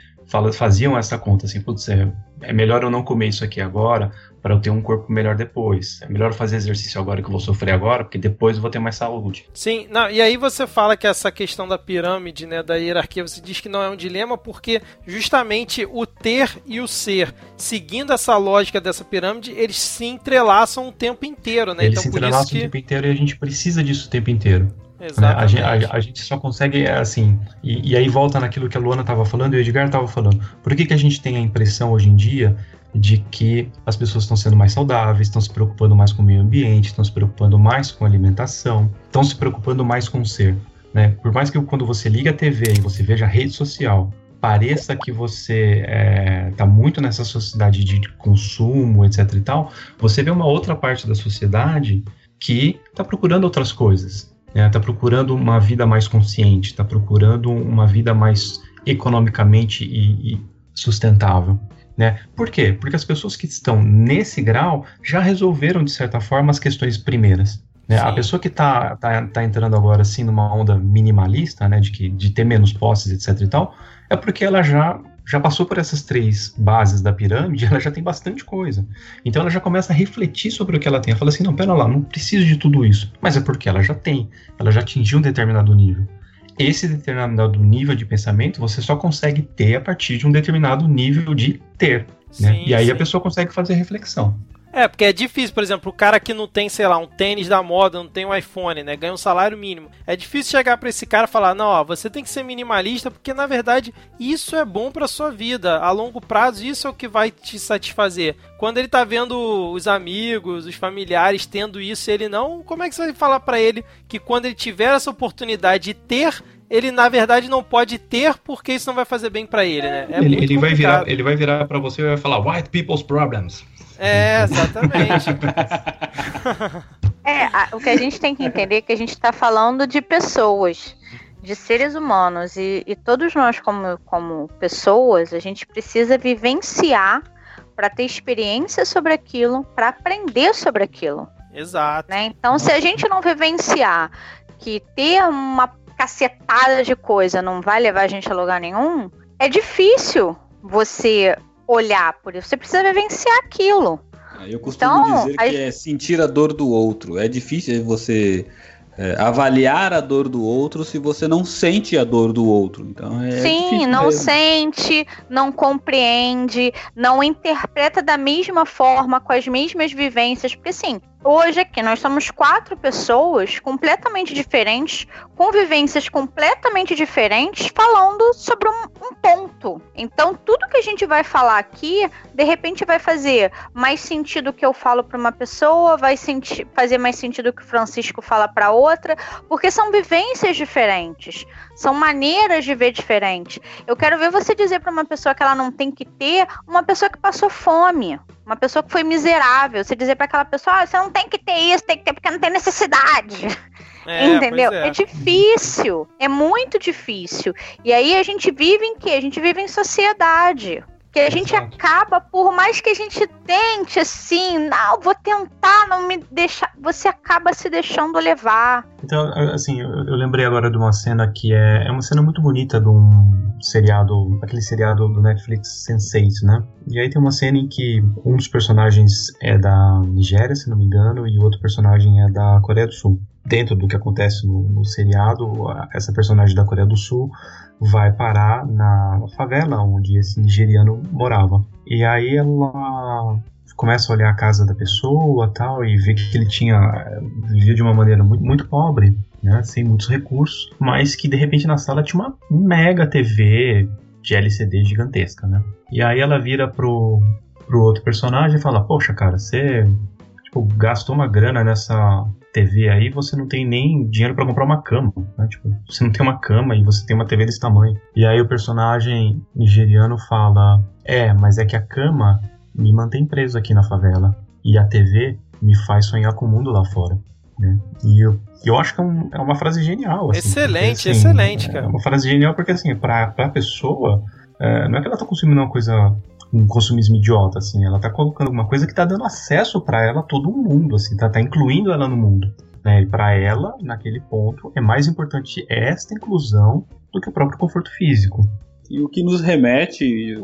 faziam essa conta, assim, putz, é, é melhor eu não comer isso aqui agora para eu ter um corpo melhor depois. É melhor fazer exercício agora que eu vou sofrer agora, porque depois eu vou ter mais saúde. Sim, não, e aí você fala que essa questão da pirâmide, né, da hierarquia, você diz que não é um dilema porque justamente o ter e o ser, seguindo essa lógica dessa pirâmide, eles se entrelaçam o tempo inteiro, né? Eles então, se entrelaçam que... o tempo inteiro e a gente precisa disso o tempo inteiro. Exatamente. A, a, a, gente só consegue, assim, e, e aí volta naquilo que a Luana estava falando e o Edgar estava falando. Por que, que a gente tem a impressão hoje em dia de que as pessoas estão sendo mais saudáveis, estão se preocupando mais com o meio ambiente, estão se preocupando mais com a alimentação, estão se preocupando mais com o ser. Né? Por mais que quando você liga a TV e você veja a rede social, pareça que você está é, tá muito nessa sociedade de consumo, etc e tal, você vê uma outra parte da sociedade que está procurando outras coisas, está né? Tá procurando uma vida mais consciente, está procurando uma vida mais economicamente e, e sustentável. Né? Por quê? Porque as pessoas que estão nesse grau já resolveram, de certa forma, as questões primeiras. Né? A pessoa que está tá, tá entrando agora assim numa onda minimalista, né, de, que, de ter menos posses, etc e tal, é porque ela já já passou por essas três bases da pirâmide, ela já tem bastante coisa. Então ela já começa a refletir sobre o que ela tem. Ela fala assim: não, pera lá, não preciso de tudo isso. Mas é porque ela já tem. Ela já atingiu um determinado nível. Esse determinado nível de pensamento você só consegue ter a partir de um determinado nível de ter. Né? Sim, e aí sim. a pessoa consegue fazer reflexão. É, porque é difícil, por exemplo, o cara que não tem, sei lá, um tênis da moda, não tem um iPhone, né, ganha um salário mínimo. É difícil chegar para esse cara e falar: "Não, ó, você tem que ser minimalista porque na verdade isso é bom para sua vida. A longo prazo isso é o que vai te satisfazer". Quando ele tá vendo os amigos, os familiares tendo isso, ele não, como é que você vai falar para ele que quando ele tiver essa oportunidade de ter ele na verdade não pode ter porque isso não vai fazer bem para ele, né? É ele, ele vai virar, ele vai virar para você e vai falar white people's problems. É, exatamente. é, a, o que a gente tem que entender é que a gente está falando de pessoas, de seres humanos, e, e todos nós, como, como pessoas, a gente precisa vivenciar para ter experiência sobre aquilo, para aprender sobre aquilo. Exato. Né? Então, se a gente não vivenciar que ter uma cacetada de coisa não vai levar a gente a lugar nenhum, é difícil você olhar por isso, você precisa vivenciar aquilo. Eu costumo então, dizer que é sentir a dor do outro. É difícil você é, avaliar a dor do outro se você não sente a dor do outro. Então é Sim, não mesmo. sente, não compreende, não interpreta da mesma forma, com as mesmas vivências. Porque assim, Hoje aqui nós somos quatro pessoas completamente diferentes, com vivências completamente diferentes, falando sobre um, um, ponto. Então, tudo que a gente vai falar aqui, de repente, vai fazer mais sentido que eu falo para uma pessoa, vai fazer mais sentido que o Francisco fala para outra, porque são vivências diferentes, são maneiras de ver diferentes. Eu quero ver você dizer para uma pessoa que ela não tem que ter, uma pessoa que passou fome. Uma pessoa que foi miserável. Você dizer para aquela pessoa, ah, você não tem que ter isso, tem que ter porque não tem necessidade. É, Entendeu? É. é. difícil. É muito difícil. E aí a gente vive em quê? A gente vive em sociedade. Que a gente acaba, por mais que a gente tente assim, não, vou tentar não me deixar. Você acaba se deixando levar. Então, assim, eu, eu lembrei agora de uma cena que é, é uma cena muito bonita de um seriado, aquele seriado do Netflix Sense8, né? E aí tem uma cena em que um dos personagens é da Nigéria, se não me engano, e o outro personagem é da Coreia do Sul. Dentro do que acontece no, no seriado, essa personagem da Coreia do Sul vai parar na favela onde esse nigeriano morava. E aí ela começa a olhar a casa da pessoa tal e vê que ele tinha vivia de uma maneira muito, muito pobre, né, sem muitos recursos, mas que de repente na sala tinha uma mega TV de LCD gigantesca, né? E aí ela vira pro, pro outro personagem e fala: "Poxa, cara, você tipo, gastou uma grana nessa TV aí, você não tem nem dinheiro para comprar uma cama. Né? Tipo, você não tem uma cama e você tem uma TV desse tamanho. E aí o personagem nigeriano fala: É, mas é que a cama me mantém preso aqui na favela. E a TV me faz sonhar com o mundo lá fora. Né? E eu, eu acho que é, um, é uma frase genial. Assim, excelente, porque, assim, excelente, cara. É uma frase genial porque, assim, pra, pra pessoa, é, não é que ela tá consumindo uma coisa um consumismo idiota, assim. Ela tá colocando uma coisa que tá dando acesso para ela todo mundo, assim, tá, tá incluindo ela no mundo. Né? E para ela, naquele ponto, é mais importante esta inclusão do que o próprio conforto físico. E o que nos remete,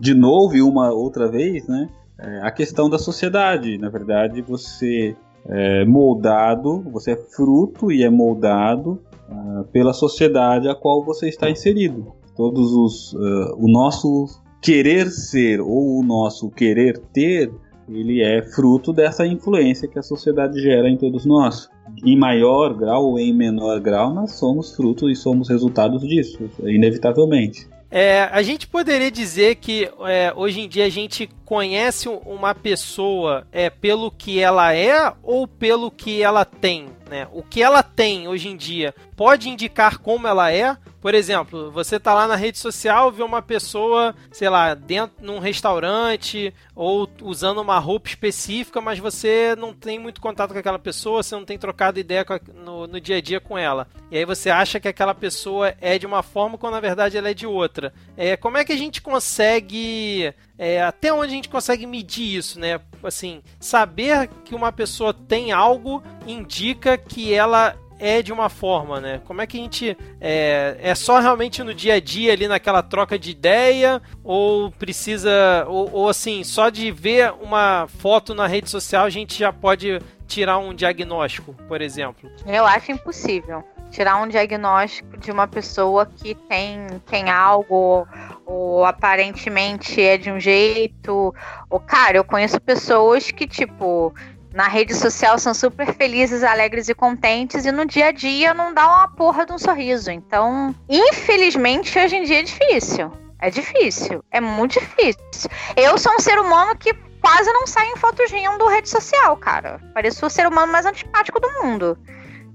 de novo e uma outra vez, né? É a questão da sociedade. Na verdade, você é moldado, você é fruto e é moldado uh, pela sociedade a qual você está inserido. Todos os, uh, o nosso querer ser ou o nosso querer ter, ele é fruto dessa influência que a sociedade gera em todos nós. Em maior grau ou em menor grau, nós somos fruto e somos resultados disso, inevitavelmente. É, a gente poderia dizer que é, hoje em dia a gente conhece uma pessoa é, pelo que ela é ou pelo que ela tem? Né? O que ela tem hoje em dia pode indicar como ela é? Por exemplo, você tá lá na rede social, vê uma pessoa, sei lá, dentro num restaurante ou usando uma roupa específica, mas você não tem muito contato com aquela pessoa, você não tem trocado ideia a, no, no dia a dia com ela. E aí você acha que aquela pessoa é de uma forma quando na verdade ela é de outra. É, como é que a gente consegue é, até onde a gente consegue medir isso, né? Assim, saber que uma pessoa tem algo indica que ela é de uma forma, né? Como é que a gente é, é só realmente no dia a dia ali naquela troca de ideia ou precisa ou, ou assim só de ver uma foto na rede social a gente já pode tirar um diagnóstico, por exemplo? Eu acho impossível tirar um diagnóstico de uma pessoa que tem, tem algo ou aparentemente é de um jeito. Ou, cara, eu conheço pessoas que, tipo, na rede social são super felizes, alegres e contentes, e no dia a dia não dá uma porra de um sorriso. Então, infelizmente, hoje em dia é difícil. É difícil. É muito difícil. Eu sou um ser humano que quase não sai em fotos rindo rede social, cara. Pareço o ser humano mais antipático do mundo.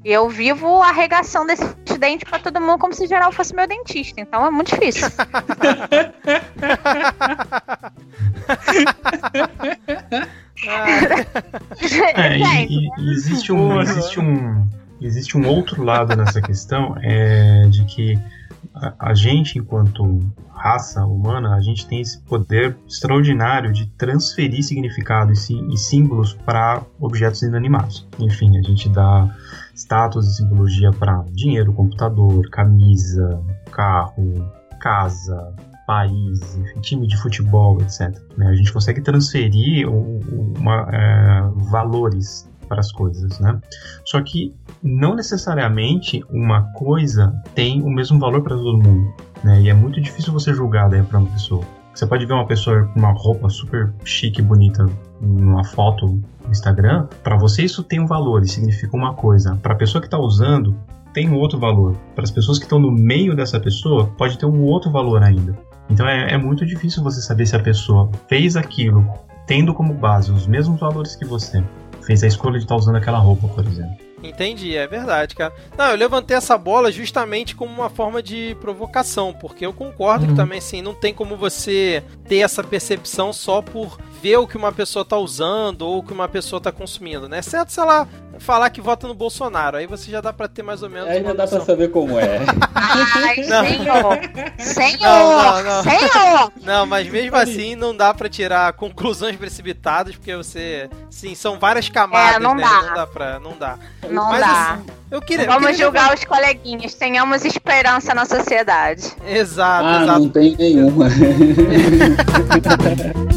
E eu vivo arregaçando esse dente para todo mundo como se geral fosse meu dentista. Então é muito difícil. é, e, e, existe um, existe um, existe um outro lado nessa questão é de que a, a gente, enquanto raça humana, a gente tem esse poder extraordinário de transferir significado e, e símbolos para objetos inanimados. Enfim, a gente dá status e simbologia para dinheiro, computador, camisa, carro, casa, país, enfim, time de futebol, etc. Né? A gente consegue transferir uma, é, valores para as coisas, né? Só que não necessariamente uma coisa tem o mesmo valor para todo mundo, né? E é muito difícil você julgar daí para uma pessoa. Você pode ver uma pessoa com uma roupa super chique, bonita, numa foto Instagram. Para você isso tem um valor e significa uma coisa. Para a pessoa que está usando tem um outro valor. Para as pessoas que estão no meio dessa pessoa pode ter um outro valor ainda. Então é, é muito difícil você saber se a pessoa fez aquilo tendo como base os mesmos valores que você. Fez a escolha de estar tá usando aquela roupa, por exemplo. Entendi, é verdade, cara. Não, eu levantei essa bola justamente como uma forma de provocação, porque eu concordo uhum. que também, assim, não tem como você ter essa percepção só por ver o que uma pessoa tá usando ou o que uma pessoa tá consumindo, né? Certo se ela falar que vota no Bolsonaro, aí você já dá para ter mais ou menos. Aí já dá para saber como é. Ai, não. senhor! Senhor! Não, não, senhor! Não, mas mesmo assim não dá para tirar conclusões precipitadas, porque você. Sim, são várias camadas, é, não né? Dá. Não dá pra. Não dá. Não mas, dá. Assim, eu queria, Vamos eu queria julgar levar... os coleguinhas, tenhamos esperança na sociedade. Exato, ah, exato. Não tem nenhuma.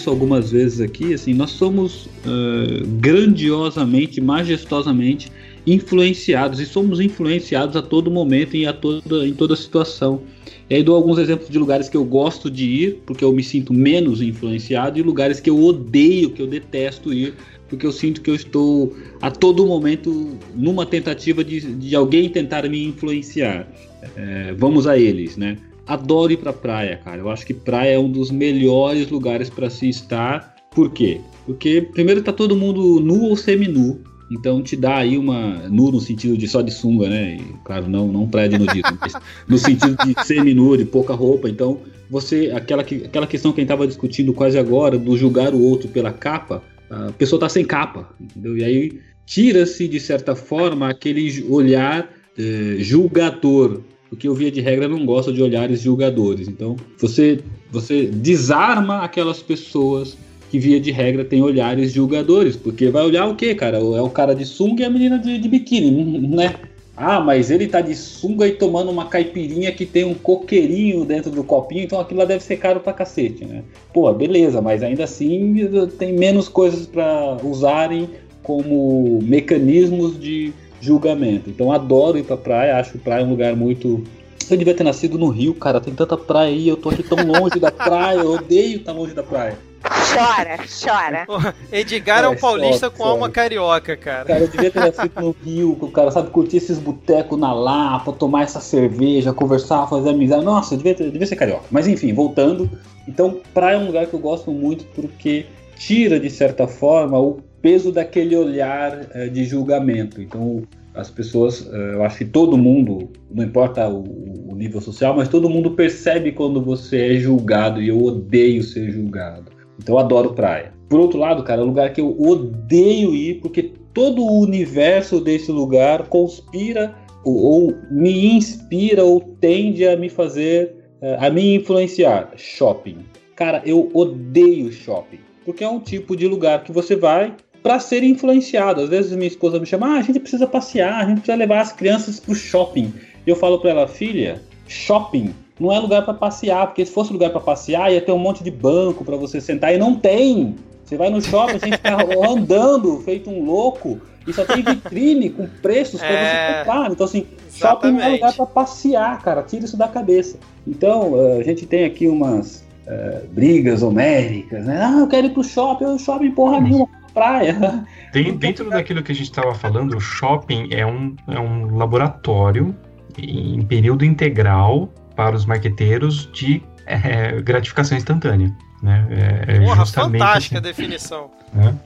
isso algumas vezes aqui, assim, nós somos uh, grandiosamente, majestosamente influenciados e somos influenciados a todo momento e a toda, em toda situação. E aí dou alguns exemplos de lugares que eu gosto de ir, porque eu me sinto menos influenciado, e lugares que eu odeio, que eu detesto ir, porque eu sinto que eu estou a todo momento numa tentativa de, de alguém tentar me influenciar. É, vamos a eles, né? Adoro ir pra praia, cara. Eu acho que praia é um dos melhores lugares para se estar. Por quê? Porque primeiro tá todo mundo nu ou semi-nu. Então te dá aí uma. Nu no sentido de só de sunga, né? E, claro, não, não praia de nudismo, mas no sentido de semi-nu, de pouca roupa. Então, você. Aquela, aquela questão que a gente tava discutindo quase agora, do julgar o outro pela capa, a pessoa tá sem capa, entendeu? E aí tira-se, de certa forma, aquele olhar eh, julgador porque eu via de regra não gosto de olhares julgadores. Então, você você desarma aquelas pessoas que via de regra tem olhares julgadores, porque vai olhar o quê, cara? É o cara de sunga e a menina de, de biquíni, né? Ah, mas ele tá de sunga e tomando uma caipirinha que tem um coqueirinho dentro do copinho, então aquilo lá deve ser caro pra cacete, né? Pô, beleza, mas ainda assim tem menos coisas para usarem como mecanismos de julgamento. Então adoro ir pra praia, acho que praia é um lugar muito. Eu devia ter nascido no Rio, cara. Tem tanta praia aí, eu tô aqui tão longe da praia, eu odeio estar longe da praia. Chora, chora. Edgar é, é um paulista com alma carioca, cara. Cara, eu devia ter nascido no Rio, o cara sabe curtir esses botecos na Lapa, tomar essa cerveja, conversar, fazer amizade. Nossa, eu devia, ter, devia ser carioca. Mas enfim, voltando. Então, praia é um lugar que eu gosto muito porque tira, de certa forma, o peso daquele olhar uh, de julgamento. Então, as pessoas, uh, eu acho que todo mundo, não importa o, o, nível social, mas todo mundo percebe quando você é julgado e eu odeio ser julgado. Então, eu adoro praia. Por outro lado, cara, é um lugar que eu odeio ir porque todo o universo desse lugar conspira ou, ou me inspira ou tende a me fazer, eh, a me influenciar. Shopping. Cara, eu odeio shopping. Porque é um tipo de lugar que você vai para ser influenciado. Às vezes minha esposa me chama, ah, a gente precisa passear, a gente precisa levar as crianças pro shopping. E eu falo para ela, filha, shopping não é lugar para passear, porque se fosse lugar para passear ia ter um monte de banco para você sentar e não tem. Você vai no shopping, a gente andando, feito um louco, e só tem vitrine com preços para é... você comprar. Então, assim, shopping não é lugar para passear, cara. Tira isso da cabeça. Então, eh, a gente tem aqui umas uh, brigas homéricas, né? Ah, eu quero ir pro shopping, o shopping porra nenhuma, praia. Tem, dentro daquilo que a gente estava falando, o shopping é um, é um laboratório em período integral para os marqueteiros de é, gratificação instantânea. Né? É, é Porra, fantástica assim. a definição.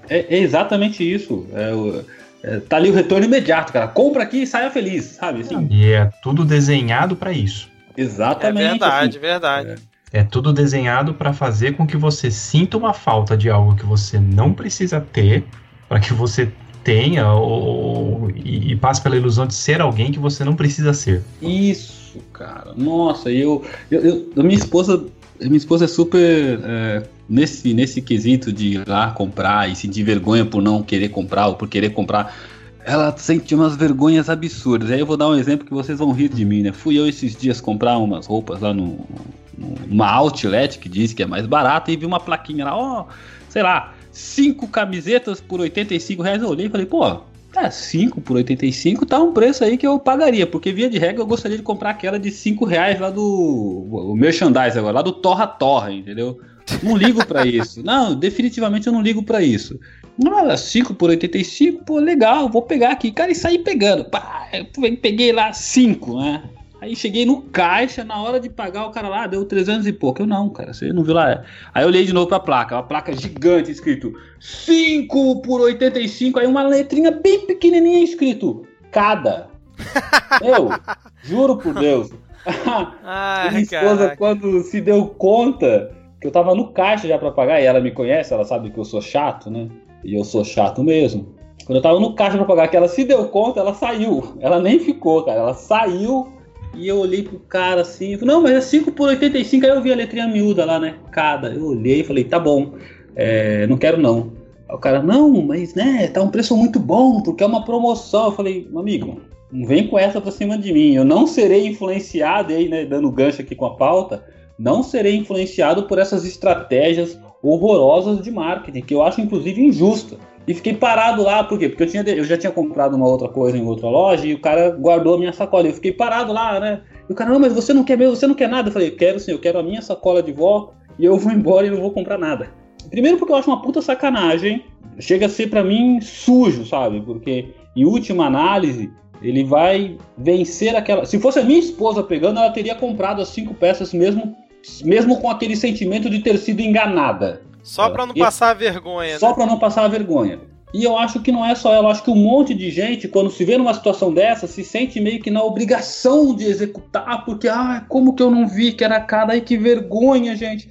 É, é exatamente isso. É, é, tá ali o retorno imediato, cara. Compra aqui e saia feliz, sabe? Assim. E é tudo desenhado para isso. Exatamente. É verdade, assim. verdade. É. tudo desenhado para fazer com que você sinta uma falta de algo que você não precisa ter, para que você tenha ou, e, e passe pela ilusão de ser alguém que você não precisa ser. Isso, cara. Nossa, eu, eu, eu minha esposa minha esposa é super é, nesse, nesse quesito de ir lá comprar e sentir vergonha por não querer comprar ou por querer comprar. Ela sente umas vergonhas absurdas. Aí eu vou dar um exemplo que vocês vão rir de mim, né? Fui eu esses dias comprar umas roupas lá no, numa outlet que diz que é mais barata e vi uma plaquinha lá, ó, oh, sei lá, cinco camisetas por 85 reais. Eu olhei e falei, pô, é, 5 por 85 tá um preço aí que eu pagaria, porque via de regra eu gostaria de comprar aquela de 5 reais lá do o merchandise agora, lá do Torra Torra, entendeu? Não ligo para isso. Não, definitivamente eu não ligo para isso. Não, 5 por 85, pô, legal, vou pegar aqui. Cara, e saí pegando. Pá, peguei lá 5, né? Aí cheguei no caixa, na hora de pagar, o cara lá deu 300 e pouco. Eu não, cara, você não viu lá. Aí eu olhei de novo pra placa, uma placa gigante escrito 5 por 85, aí uma letrinha bem pequenininha escrito cada. eu, juro por Deus. Ai, minha esposa, caraca. quando se deu conta que eu tava no caixa já pra pagar, e ela me conhece, ela sabe que eu sou chato, né? E eu sou chato mesmo. Quando eu tava no caixa pra pagar, que ela se deu conta, ela saiu. Ela nem ficou, cara. Ela saiu e eu olhei pro cara assim, não, mas é 5 por 85, aí eu vi a letrinha miúda lá, né? Cada. Eu olhei e falei, tá bom, é, não quero não. Aí o cara, não, mas né, tá um preço muito bom, porque é uma promoção. Eu falei, amigo, não vem com essa pra cima de mim. Eu não serei influenciado, aí, né, dando gancho aqui com a pauta, não serei influenciado por essas estratégias horrorosas de marketing, que eu acho inclusive injusta. E fiquei parado lá, por quê? Porque eu, tinha, eu já tinha comprado uma outra coisa em outra loja e o cara guardou a minha sacola. Eu fiquei parado lá, né? E o cara, não, mas você não quer mesmo, você não quer nada? Eu falei, quero sim, eu quero a minha sacola de vó e eu vou embora e não vou comprar nada. Primeiro porque eu acho uma puta sacanagem. Chega a ser para mim sujo, sabe? Porque em última análise, ele vai vencer aquela. Se fosse a minha esposa pegando, ela teria comprado as cinco peças mesmo, mesmo com aquele sentimento de ter sido enganada. Só para não e... passar a vergonha. Só né? para não passar a vergonha. E eu acho que não é só ela, eu acho que um monte de gente, quando se vê numa situação dessa, se sente meio que na obrigação de executar, porque, ah, como que eu não vi que era cada, ai que vergonha, gente.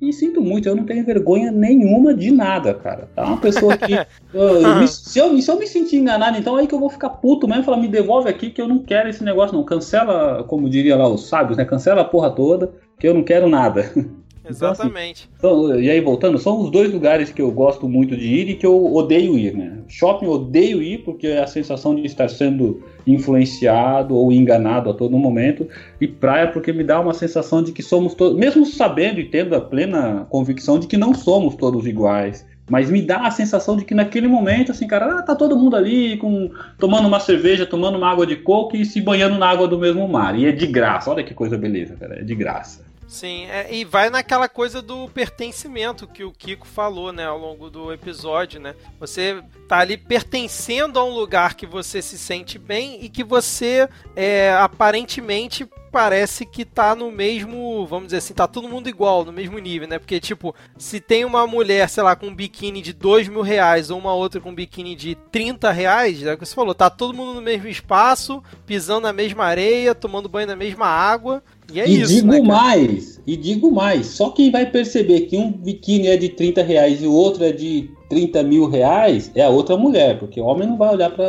E sinto muito, eu não tenho vergonha nenhuma de nada, cara. Tá uma pessoa que. me, se, eu, se eu me sentir enganado, então é aí que eu vou ficar puto mesmo, falar, me devolve aqui que eu não quero esse negócio, não. Cancela, como diria lá os sábios, né? Cancela a porra toda, que eu não quero nada. Exatamente. Então, assim, e aí, voltando, são os dois lugares que eu gosto muito de ir e que eu odeio ir, né? Shopping eu odeio ir porque é a sensação de estar sendo influenciado ou enganado a todo momento. E praia porque me dá uma sensação de que somos todos, mesmo sabendo e tendo a plena convicção de que não somos todos iguais. Mas me dá a sensação de que naquele momento, assim, cara, ah, tá todo mundo ali com, tomando uma cerveja, tomando uma água de coco e se banhando na água do mesmo mar. E é de graça. Olha que coisa beleza, cara. É de graça. Sim, é, e vai naquela coisa do pertencimento que o Kiko falou, né, ao longo do episódio, né? Você tá ali pertencendo a um lugar que você se sente bem e que você é, aparentemente parece que tá no mesmo, vamos dizer assim, tá todo mundo igual, no mesmo nível, né? Porque, tipo, se tem uma mulher, sei lá, com um biquíni de dois mil reais ou uma outra com um biquíni de 30 reais, é o que você falou, tá todo mundo no mesmo espaço, pisando na mesma areia, tomando banho na mesma água, e é e isso, digo né, mais, e digo mais, só quem vai perceber que um biquíni é de 30 reais e o outro é de 30 mil reais, é a outra mulher, porque o homem não vai olhar pra,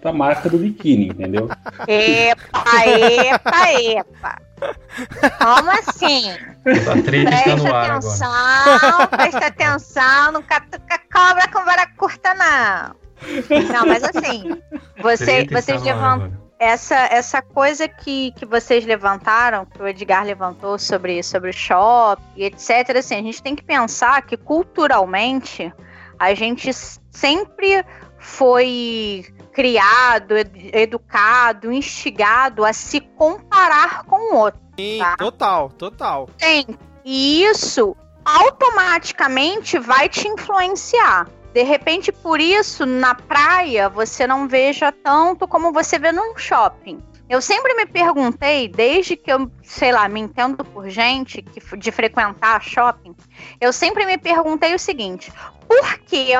pra marca do biquíni, entendeu? Epa, epa, epa. Como assim? A trade está no ar atenção, agora. presta atenção, não catuca cobra com vara curta, não. Não, mas assim, você, vocês ar levantam essa, essa coisa que, que vocês levantaram, que o Edgar levantou sobre, sobre o shopping, etc. Assim, a gente tem que pensar que culturalmente a gente sempre foi criado, ed- educado, instigado a se comparar com o outro. Sim, Tá. total, total. Tem. E isso automaticamente vai te influenciar. De repente, por isso, na praia, você não veja tanto como você vê num shopping. Eu sempre me perguntei, desde que eu, sei lá, me entendo por gente que, de frequentar shopping, eu sempre me perguntei o seguinte: por que,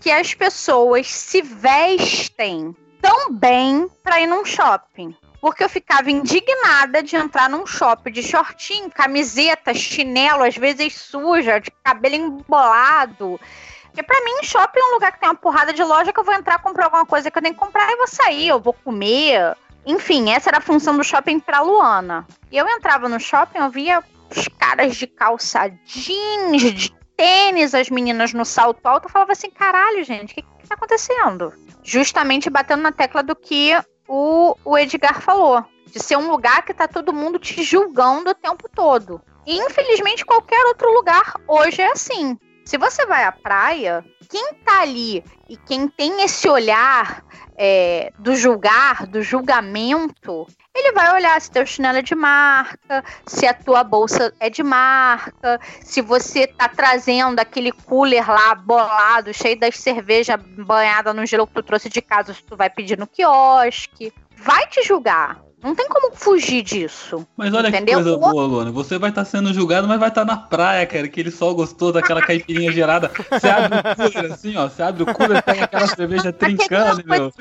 que as pessoas se vestem tão bem para ir num shopping? Porque eu ficava indignada de entrar num shopping de shortinho, camiseta, chinelo, às vezes suja, de cabelo embolado. Porque pra mim, shopping é um lugar que tem uma porrada de loja que eu vou entrar, comprar alguma coisa que eu tenho que comprar e vou sair, eu vou comer. Enfim, essa era a função do shopping pra Luana. E eu entrava no shopping, eu via os caras de calça jeans, de tênis, as meninas no salto alto. Eu falava assim, caralho, gente, o que, que tá acontecendo? Justamente batendo na tecla do que o, o Edgar falou. De ser um lugar que tá todo mundo te julgando o tempo todo. E infelizmente qualquer outro lugar hoje é assim. Se você vai à praia, quem tá ali e quem tem esse olhar é, do julgar, do julgamento, ele vai olhar se teu chinelo é de marca, se a tua bolsa é de marca, se você tá trazendo aquele cooler lá bolado, cheio das cervejas banhada no gelo que tu trouxe de casa, se tu vai pedir no quiosque. Vai te julgar. Não tem como fugir disso. Mas olha Entendeu? que coisa boa, Luana. Você vai estar sendo julgado, mas vai estar na praia, cara. Aquele sol gostoso, daquela caipirinha gelada. Você abre o cooler assim, ó. Você abre o cooler, pega aquela cerveja trincando, meu.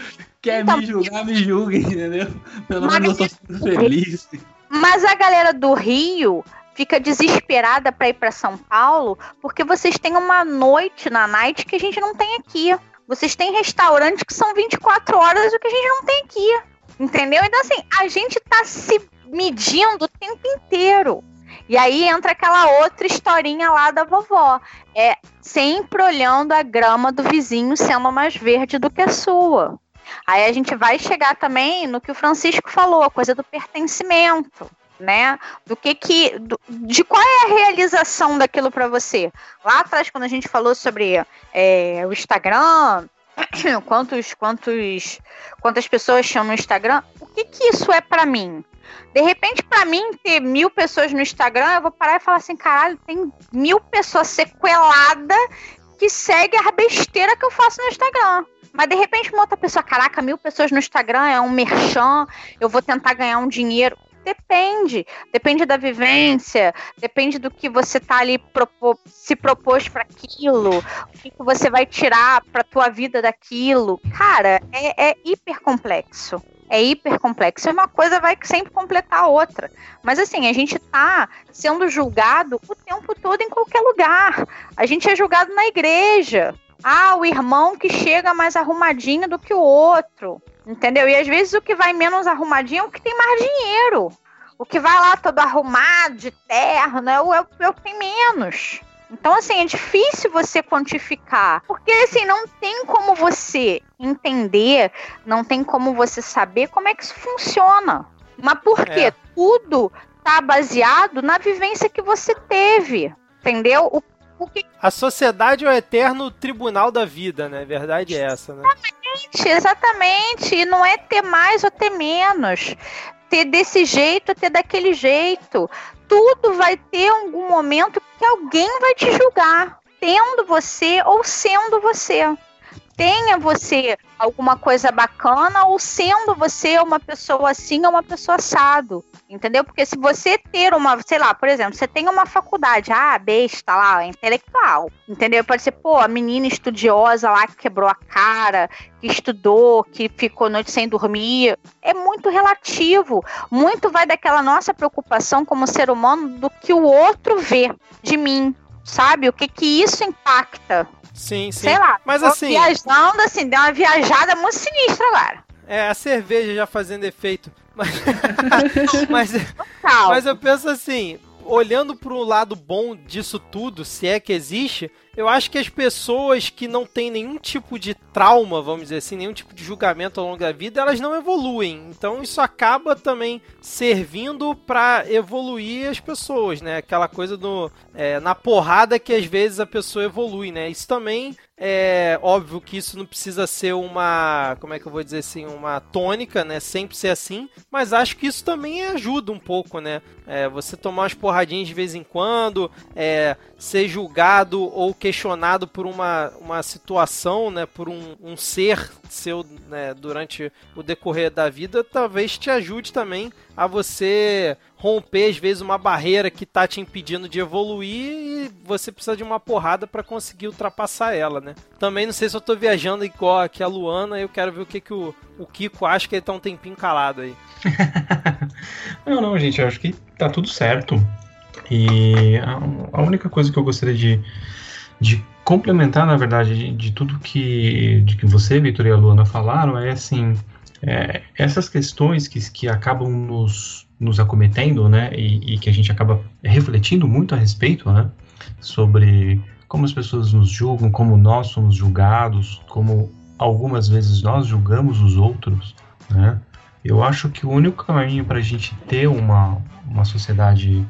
Quer Então, me julgar, me julgue, entendeu? Pelo menos eu tô feliz. Mas a galera do Rio fica desesperada para ir para São Paulo porque vocês têm uma noite na night que a gente não tem aqui. Vocês têm restaurantes que são 24 horas, o que a gente não tem aqui. Entendeu? Então, assim, a gente tá se medindo o tempo inteiro. E aí entra aquela outra historinha lá da vovó. É sempre olhando a grama do vizinho sendo mais verde do que a sua. Aí a gente vai chegar também no que o Francisco falou, a coisa do pertencimento, né? Do que que do- de qual é a realização daquilo para você? Lá atrás quando a gente falou sobre é, o Instagram, quantos quantos quantas pessoas tinham no Instagram, o que que isso é para mim? De repente, para mim, ter mil pessoas no Instagram, eu vou parar e falar assim, caralho, tem mil pessoas sequeladas que seguem a besteira que eu faço no Instagram. Mas de repente uma outra pessoa, caraca, mil pessoas no Instagram é um merchan, eu vou tentar ganhar um dinheiro. Depende. Depende da vivência, depende do que você tá ali se propôs para aquilo, o que, que você vai tirar pra tua vida daquilo. Cara, é, é hiper complexo. É hiper complexo. Uma coisa vai sempre completar a outra. Mas assim, a gente tá sendo julgado o tempo todo em qualquer lugar. A gente é julgado na igreja. Ah, o irmão que chega mais arrumadinho do que o outro. Entendeu? E às vezes o que vai menos arrumadinho é o que tem mais dinheiro. O que vai lá todo arrumado, de terno, é o, é o, é o que tem menos. Então, assim, é difícil você quantificar. Porque, assim, não tem como você entender, não tem como você saber como é que isso funciona. Mas por quê? É. Tudo tá baseado na vivência que você teve. Entendeu? O, A sociedade é o eterno tribunal da vida, né? Verdade é essa, né? Exatamente, exatamente. E não é ter mais ou ter menos. Ter desse jeito ou ter daquele jeito. Tudo vai ter algum momento que alguém vai te julgar, tendo você ou sendo você. Tenha você alguma coisa bacana ou sendo você uma pessoa assim ou uma pessoa assado. Entendeu? Porque se você ter uma, sei lá, por exemplo, você tem uma faculdade, ah, besta lá, intelectual. Entendeu? Pode ser, pô, a menina estudiosa lá que quebrou a cara, que estudou, que ficou noite sem dormir. É muito relativo. Muito vai daquela nossa preocupação como ser humano do que o outro vê de mim. Sabe? O que que isso impacta Sim, sim. Sei lá. Mas assim. Viajando, assim, deu uma viajada muito sinistra agora. É, a cerveja já fazendo efeito. Mas, mas, mas eu penso assim, olhando pro lado bom disso tudo, se é que existe, eu acho que as pessoas que não têm nenhum tipo de trauma, vamos dizer assim, nenhum tipo de julgamento ao longo da vida, elas não evoluem. Então isso acaba também servindo para evoluir as pessoas, né? Aquela coisa do é, na porrada que às vezes a pessoa evolui, né? Isso também é óbvio que isso não precisa ser uma, como é que eu vou dizer assim, uma tônica, né? Sempre ser assim, mas acho que isso também ajuda um pouco, né? É, você tomar umas porradinhas de vez em quando, é, ser julgado ou questionado por uma, uma situação, né? Por um, um ser seu né, durante o decorrer da vida, talvez te ajude também a você romper às vezes uma barreira que tá te impedindo de evoluir e você precisa de uma porrada para conseguir ultrapassar ela, né? Também não sei se eu tô viajando igual aqui a Luana, eu quero ver o que, que o, o Kiko acha que ele tá um tempinho calado aí. não, não, gente, eu acho que tá tudo certo. E a, a única coisa que eu gostaria de, de complementar, na verdade, de, de tudo que, de que você, Vitor e a Luana falaram, é assim, é, essas questões que, que acabam nos, nos acometendo, né, e, e, que a gente acaba refletindo muito a respeito, né, sobre como as pessoas nos julgam, como nós somos julgados, como algumas vezes nós julgamos os outros, né, eu acho que o único caminho para a gente ter uma, uma sociedade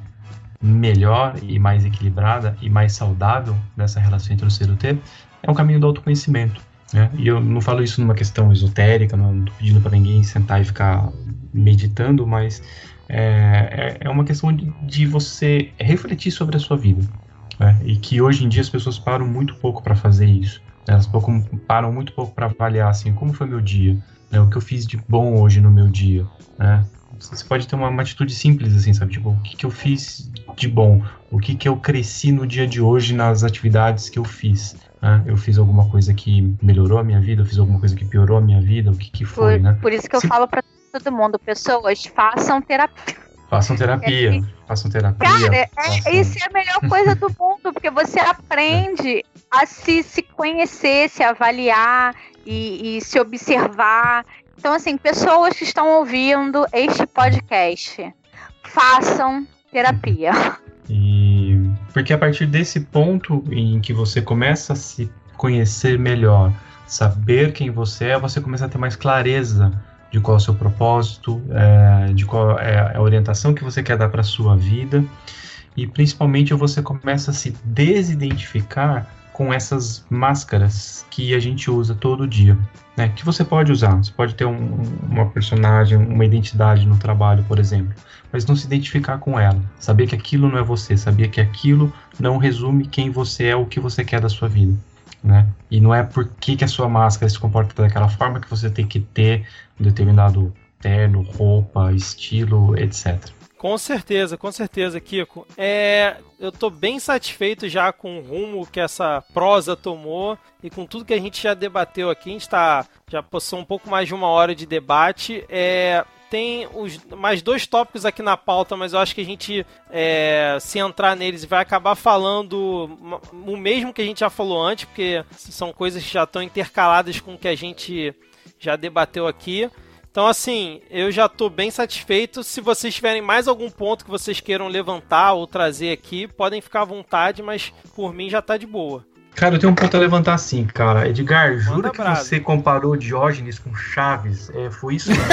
melhor e mais equilibrada e mais saudável nessa relação entre o ser e o ter é o caminho do autoconhecimento. Né? E eu não falo isso numa questão esotérica, não estou pedindo para ninguém sentar e ficar meditando, mas é, é, é uma questão de, de, você refletir sobre a sua vida. Né? E que hoje em dia as pessoas param muito pouco para fazer isso. Né? Elas pouco, param muito pouco para avaliar assim, como foi meu dia, né? o que eu fiz de bom hoje no meu dia. Né? Você pode ter uma, uma, atitude simples, assim, sabe? Tipo, o que, que eu fiz de bom? O que, que eu cresci no dia de hoje nas atividades que eu fiz? Né? Eu fiz alguma coisa que melhorou a minha vida? Eu fiz alguma coisa que piorou a minha vida? O que, que foi, por, né? Por isso que eu Se... falo para todo mundo, pessoas, façam terapia. Façam terapia, é, façam terapia. Cara, é, façam... isso é a melhor coisa do mundo, porque você aprende a se, se conhecer, se avaliar e, e se observar. Então, assim, pessoas que estão ouvindo este podcast, façam terapia. E porque a partir desse ponto em que você começa a se conhecer melhor, saber quem você é, você começa a ter mais clareza de qual é o seu propósito, é, de qual é a orientação que você quer dar para a sua vida. E principalmente você começa a se desidentificar com essas máscaras que a gente usa todo dia, né? Que você pode usar, você pode ter um, uma personagem, uma identidade no trabalho, por exemplo, mas não se identificar com ela, saber que aquilo não é você, saber que aquilo não resume quem você é, o que você quer da sua vida, né? E não é porque que a sua máscara se comporta daquela forma que você tem que ter um determinado terno, roupa, estilo, etc. Com certeza, com certeza, Kiko. É, eu tô bem satisfeito já com o rumo que essa prosa tomou e com tudo que a gente já debateu aqui. A gente tá, já passou um pouco mais de uma hora de debate. É, tem os, mais dois tópicos aqui na pauta, mas eu acho que a gente, é, se entrar neles, vai acabar falando o mesmo que a gente já falou antes, porque são coisas que já estão intercaladas com o que a gente já debateu aqui. Então, assim, eu já estou bem satisfeito. Se vocês tiverem mais algum ponto que vocês queiram levantar ou trazer aqui, podem ficar à vontade, mas por mim já está de boa. Cara, eu tenho um ponto a levantar sim, cara. Edgar, Manda jura que você comparou Diógenes com Chaves? É, foi isso mesmo.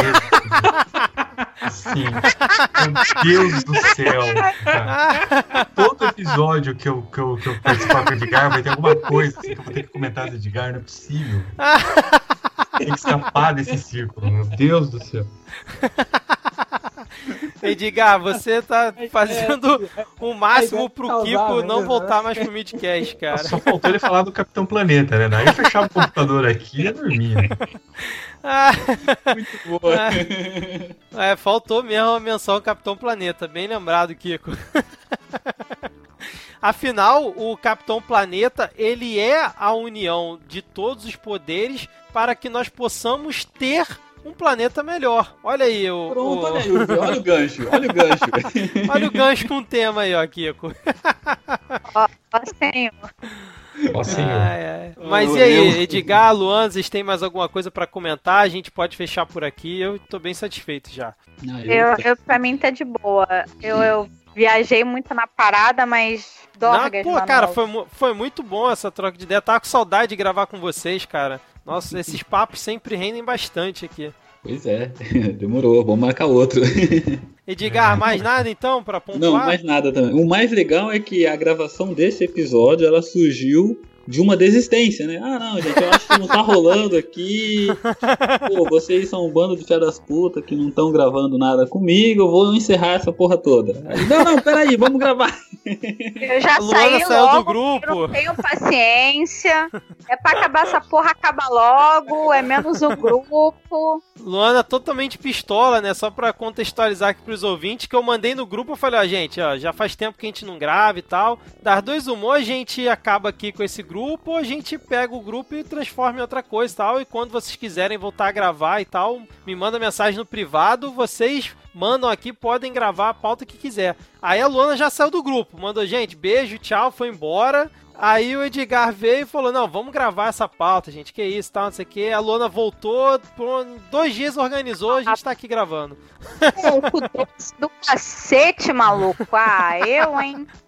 Sim. Meu Deus do céu. Cara. Todo episódio que eu, que, eu, que eu participar com o Edgar vai ter alguma coisa assim, que eu vou ter que comentar do Edgar, não é possível. Tem que escapar desse círculo, meu Deus do céu. Edgar, você tá fazendo o máximo pro Kiko não voltar mais pro Midcast, cara. Só faltou ele falar do Capitão Planeta, né? Daí eu fechava o computador aqui e ia dormir, né? Muito boa. É, faltou mesmo a menção ao Capitão Planeta, bem lembrado, Kiko. Afinal, o Capitão Planeta, ele é a união de todos os poderes para que nós possamos ter um planeta melhor. Olha aí o. Pronto, o... olha aí, olha o gancho, olha o gancho. olha o gancho com o tema aí, ó, Kiko. Ó, ó, senhor. Ai, ai. Mas e aí, Edgar, Luan, vocês têm mais alguma coisa pra comentar? A gente pode fechar por aqui. Eu tô bem satisfeito já. Eu, eu, pra mim tá de boa. Eu, eu viajei muito na parada, mas Não, dorgas, pô, mano. cara, foi, foi muito bom essa troca de ideia. Tava com saudade de gravar com vocês, cara. Nossa, esses papos sempre rendem bastante aqui. Pois é, demorou, vamos marcar outro. Edgar, mais nada então pra pontuar? Não, mais nada também. O mais legal é que a gravação desse episódio, ela surgiu de uma desistência, né? Ah, não, gente, eu acho que não tá rolando aqui. Pô, vocês são um bando de fé das putas que não estão gravando nada comigo, eu vou encerrar essa porra toda. Aí, não, não, peraí, vamos gravar. Eu já saí saiu logo, do grupo. eu não tenho paciência. É pra acabar essa porra, acaba logo. É menos o grupo. Luana totalmente pistola, né? Só pra contextualizar aqui pros ouvintes, que eu mandei no grupo, eu falei, ó, gente, ó, já faz tempo que a gente não grava e tal. Das dois humor, a gente acaba aqui com esse grupo, ou a gente pega o grupo e transforma em outra coisa e tal. E quando vocês quiserem voltar a gravar e tal, me manda mensagem no privado, vocês mandam aqui, podem gravar a pauta que quiser. Aí a Luana já saiu do grupo, mandou, gente, beijo, tchau, foi embora. Aí o Edgar veio e falou: Não, vamos gravar essa pauta, gente. Que isso, tal, não sei o que. A Luana voltou, por dois dias organizou, a gente tá aqui gravando. Pouco doce do cacete, maluco. Ah, eu, hein?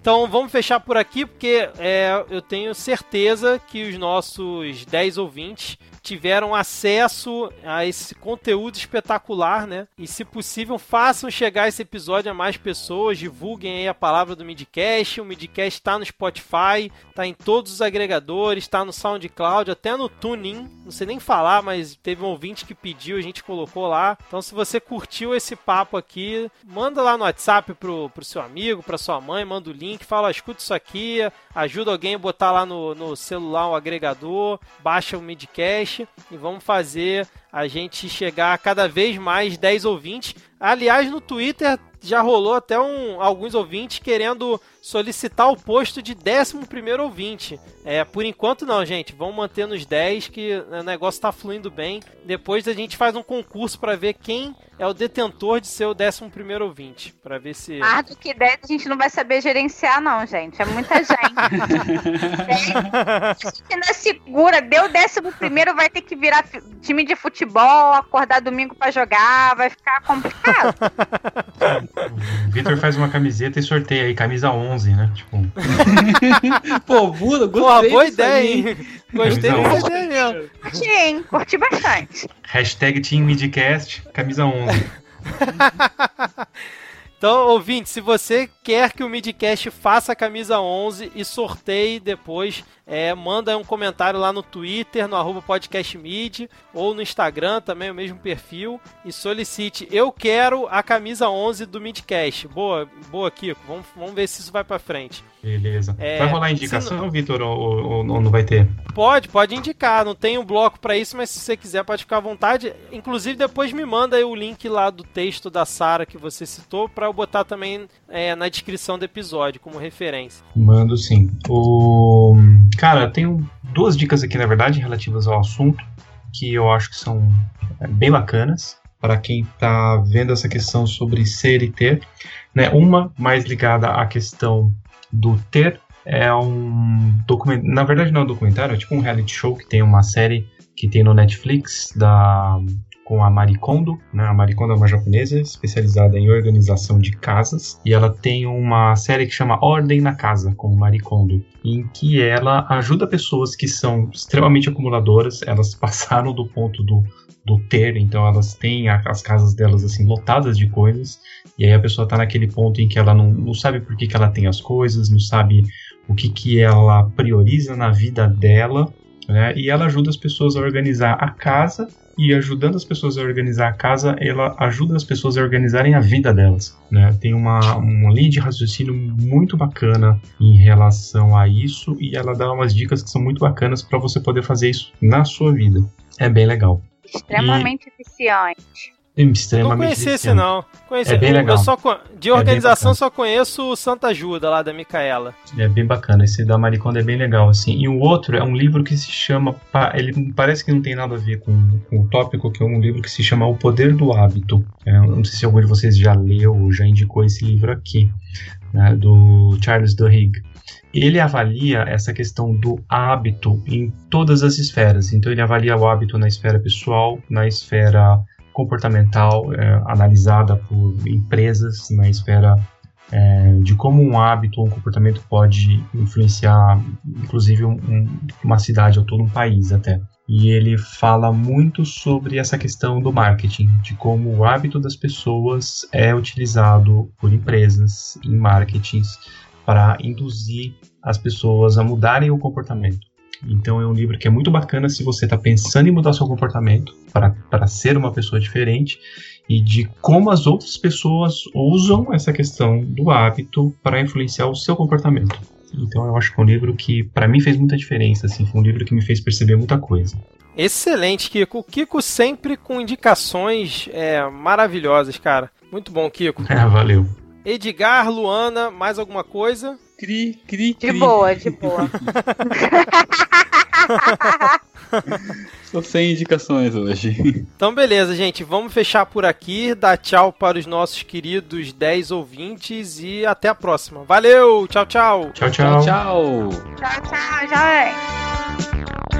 Então vamos fechar por aqui, porque é, eu tenho certeza que os nossos 10 ouvintes tiveram acesso a esse conteúdo espetacular, né? E se possível, façam chegar esse episódio a mais pessoas, divulguem aí a palavra do Midcast. O Midcast está no Spotify, tá em todos os agregadores, tá no SoundCloud, até no TuneIn. Não sei nem falar, mas teve um ouvinte que pediu, a gente colocou lá. Então se você curtiu esse papo aqui, manda lá no WhatsApp pro, pro seu amigo, pra sua mãe, manda o link, fala, escuta isso aqui, ajuda alguém a botar lá no, no celular o agregador, baixa o Midcast e vamos fazer a gente chegar a cada vez mais 10 ouvintes. Aliás, no Twitter já rolou até um, alguns ouvintes querendo solicitar o posto de 11 ouvinte. É, por enquanto não, gente. Vamos manter nos 10 que o negócio tá fluindo bem. Depois a gente faz um concurso para ver quem é o detentor de ser o 11 ouvinte. Para ver se. Mais do que 10 a gente não vai saber gerenciar, não, gente. É muita gente. a gente ainda segura. Deu décimo primeiro, vai ter que virar time de futebol, acordar domingo pra jogar. Vai ficar complicado. O Victor faz uma camiseta e sorteia aí, camisa 11, né? Tipo, Pô, Buda, gostei Porra, boa disso ideia, aí. hein? Gostei dessa ideia mesmo. Curti, hein? Curti bastante. hashtag Team Midcast, camisa 11. Então, ouvinte, se você quer que o Midcast faça a camisa 11 e sorteie depois, é, manda um comentário lá no Twitter, no arroba podcastmid, ou no Instagram também, o mesmo perfil, e solicite, eu quero a camisa 11 do Midcast. Boa, boa, Kiko, vamos, vamos ver se isso vai pra frente. Beleza. É, vai rolar indicação, Vitor, ou, ou- ou não vai ter? Pode, pode indicar, não tem um bloco pra isso, mas se você quiser pode ficar à vontade. Inclusive depois me manda o link lá do texto da Sara que você citou pra eu botar também é, na descrição do episódio como referência. Mando sim. O... Cara, tenho duas dicas aqui, na verdade, relativas ao assunto, que eu acho que são é, bem bacanas para quem está vendo essa questão sobre ser e ter. Né? Uma mais ligada à questão do ter é um documentário. Na verdade, não é um documentário, é tipo um reality show que tem uma série que tem no Netflix da com a Marie Kondo, né? A Marie Kondo é uma japonesa especializada em organização de casas e ela tem uma série que chama Ordem na Casa com Marie Kondo, em que ela ajuda pessoas que são extremamente acumuladoras, elas passaram do ponto do, do ter, então elas têm as casas delas assim lotadas de coisas e aí a pessoa tá naquele ponto em que ela não, não sabe por que, que ela tem as coisas, não sabe o que, que ela prioriza na vida dela, né? E ela ajuda as pessoas a organizar a casa e ajudando as pessoas a organizar a casa, ela ajuda as pessoas a organizarem a vida delas, né? Tem uma, uma linha de raciocínio muito bacana em relação a isso e ela dá umas dicas que são muito bacanas para você poder fazer isso na sua vida. É bem legal. Extremamente viciante. Extremamente não conheci esse não. Conheci, É bem legal. Eu só, de É organização bacana. só conheço o Santa Ajuda lá da Micaela. É bem bacana, esse da Maricondo é bem legal, assim. E o outro é um livro que se chama, ele parece que não tem nada a ver com, com o tópico, que é um livro que se chama O Poder do Hábito. É, eu não sei se algum de vocês já leu ou já indicou esse livro aqui, né, do Charles Duhigg. Ele avalia essa questão do hábito em todas as esferas. Então ele avalia o hábito na esfera pessoal, na esfera comportamental, é, analisada por empresas, na esfera é, de como um hábito ou um comportamento pode influenciar, inclusive, um- um- uma cidade ou todo um país até. E ele fala muito sobre essa questão do marketing, de como o hábito das pessoas é utilizado por empresas em marketings para induzir as pessoas a mudarem o comportamento. Então é um livro que é muito bacana se você está pensando em mudar seu comportamento para ser uma pessoa diferente e de como as outras pessoas usam essa questão do hábito para influenciar o seu comportamento. Então eu acho que é um livro que para mim fez muita diferença, assim, foi um livro que me fez perceber muita coisa. Excelente, Kiko. O Kiko sempre com indicações é, maravilhosas, cara. Muito bom, Kiko. É, valeu. Edgar, Luana, mais alguma coisa? Cri, cri, De cri. boa, de boa. Tô sem indicações hoje. Então, beleza, gente. Vamos fechar por aqui. Dar tchau para os nossos queridos 10 ouvintes e até a próxima. Valeu! Tchau, tchau! Tchau, tchau. tchau. tchau, tchau, jovem.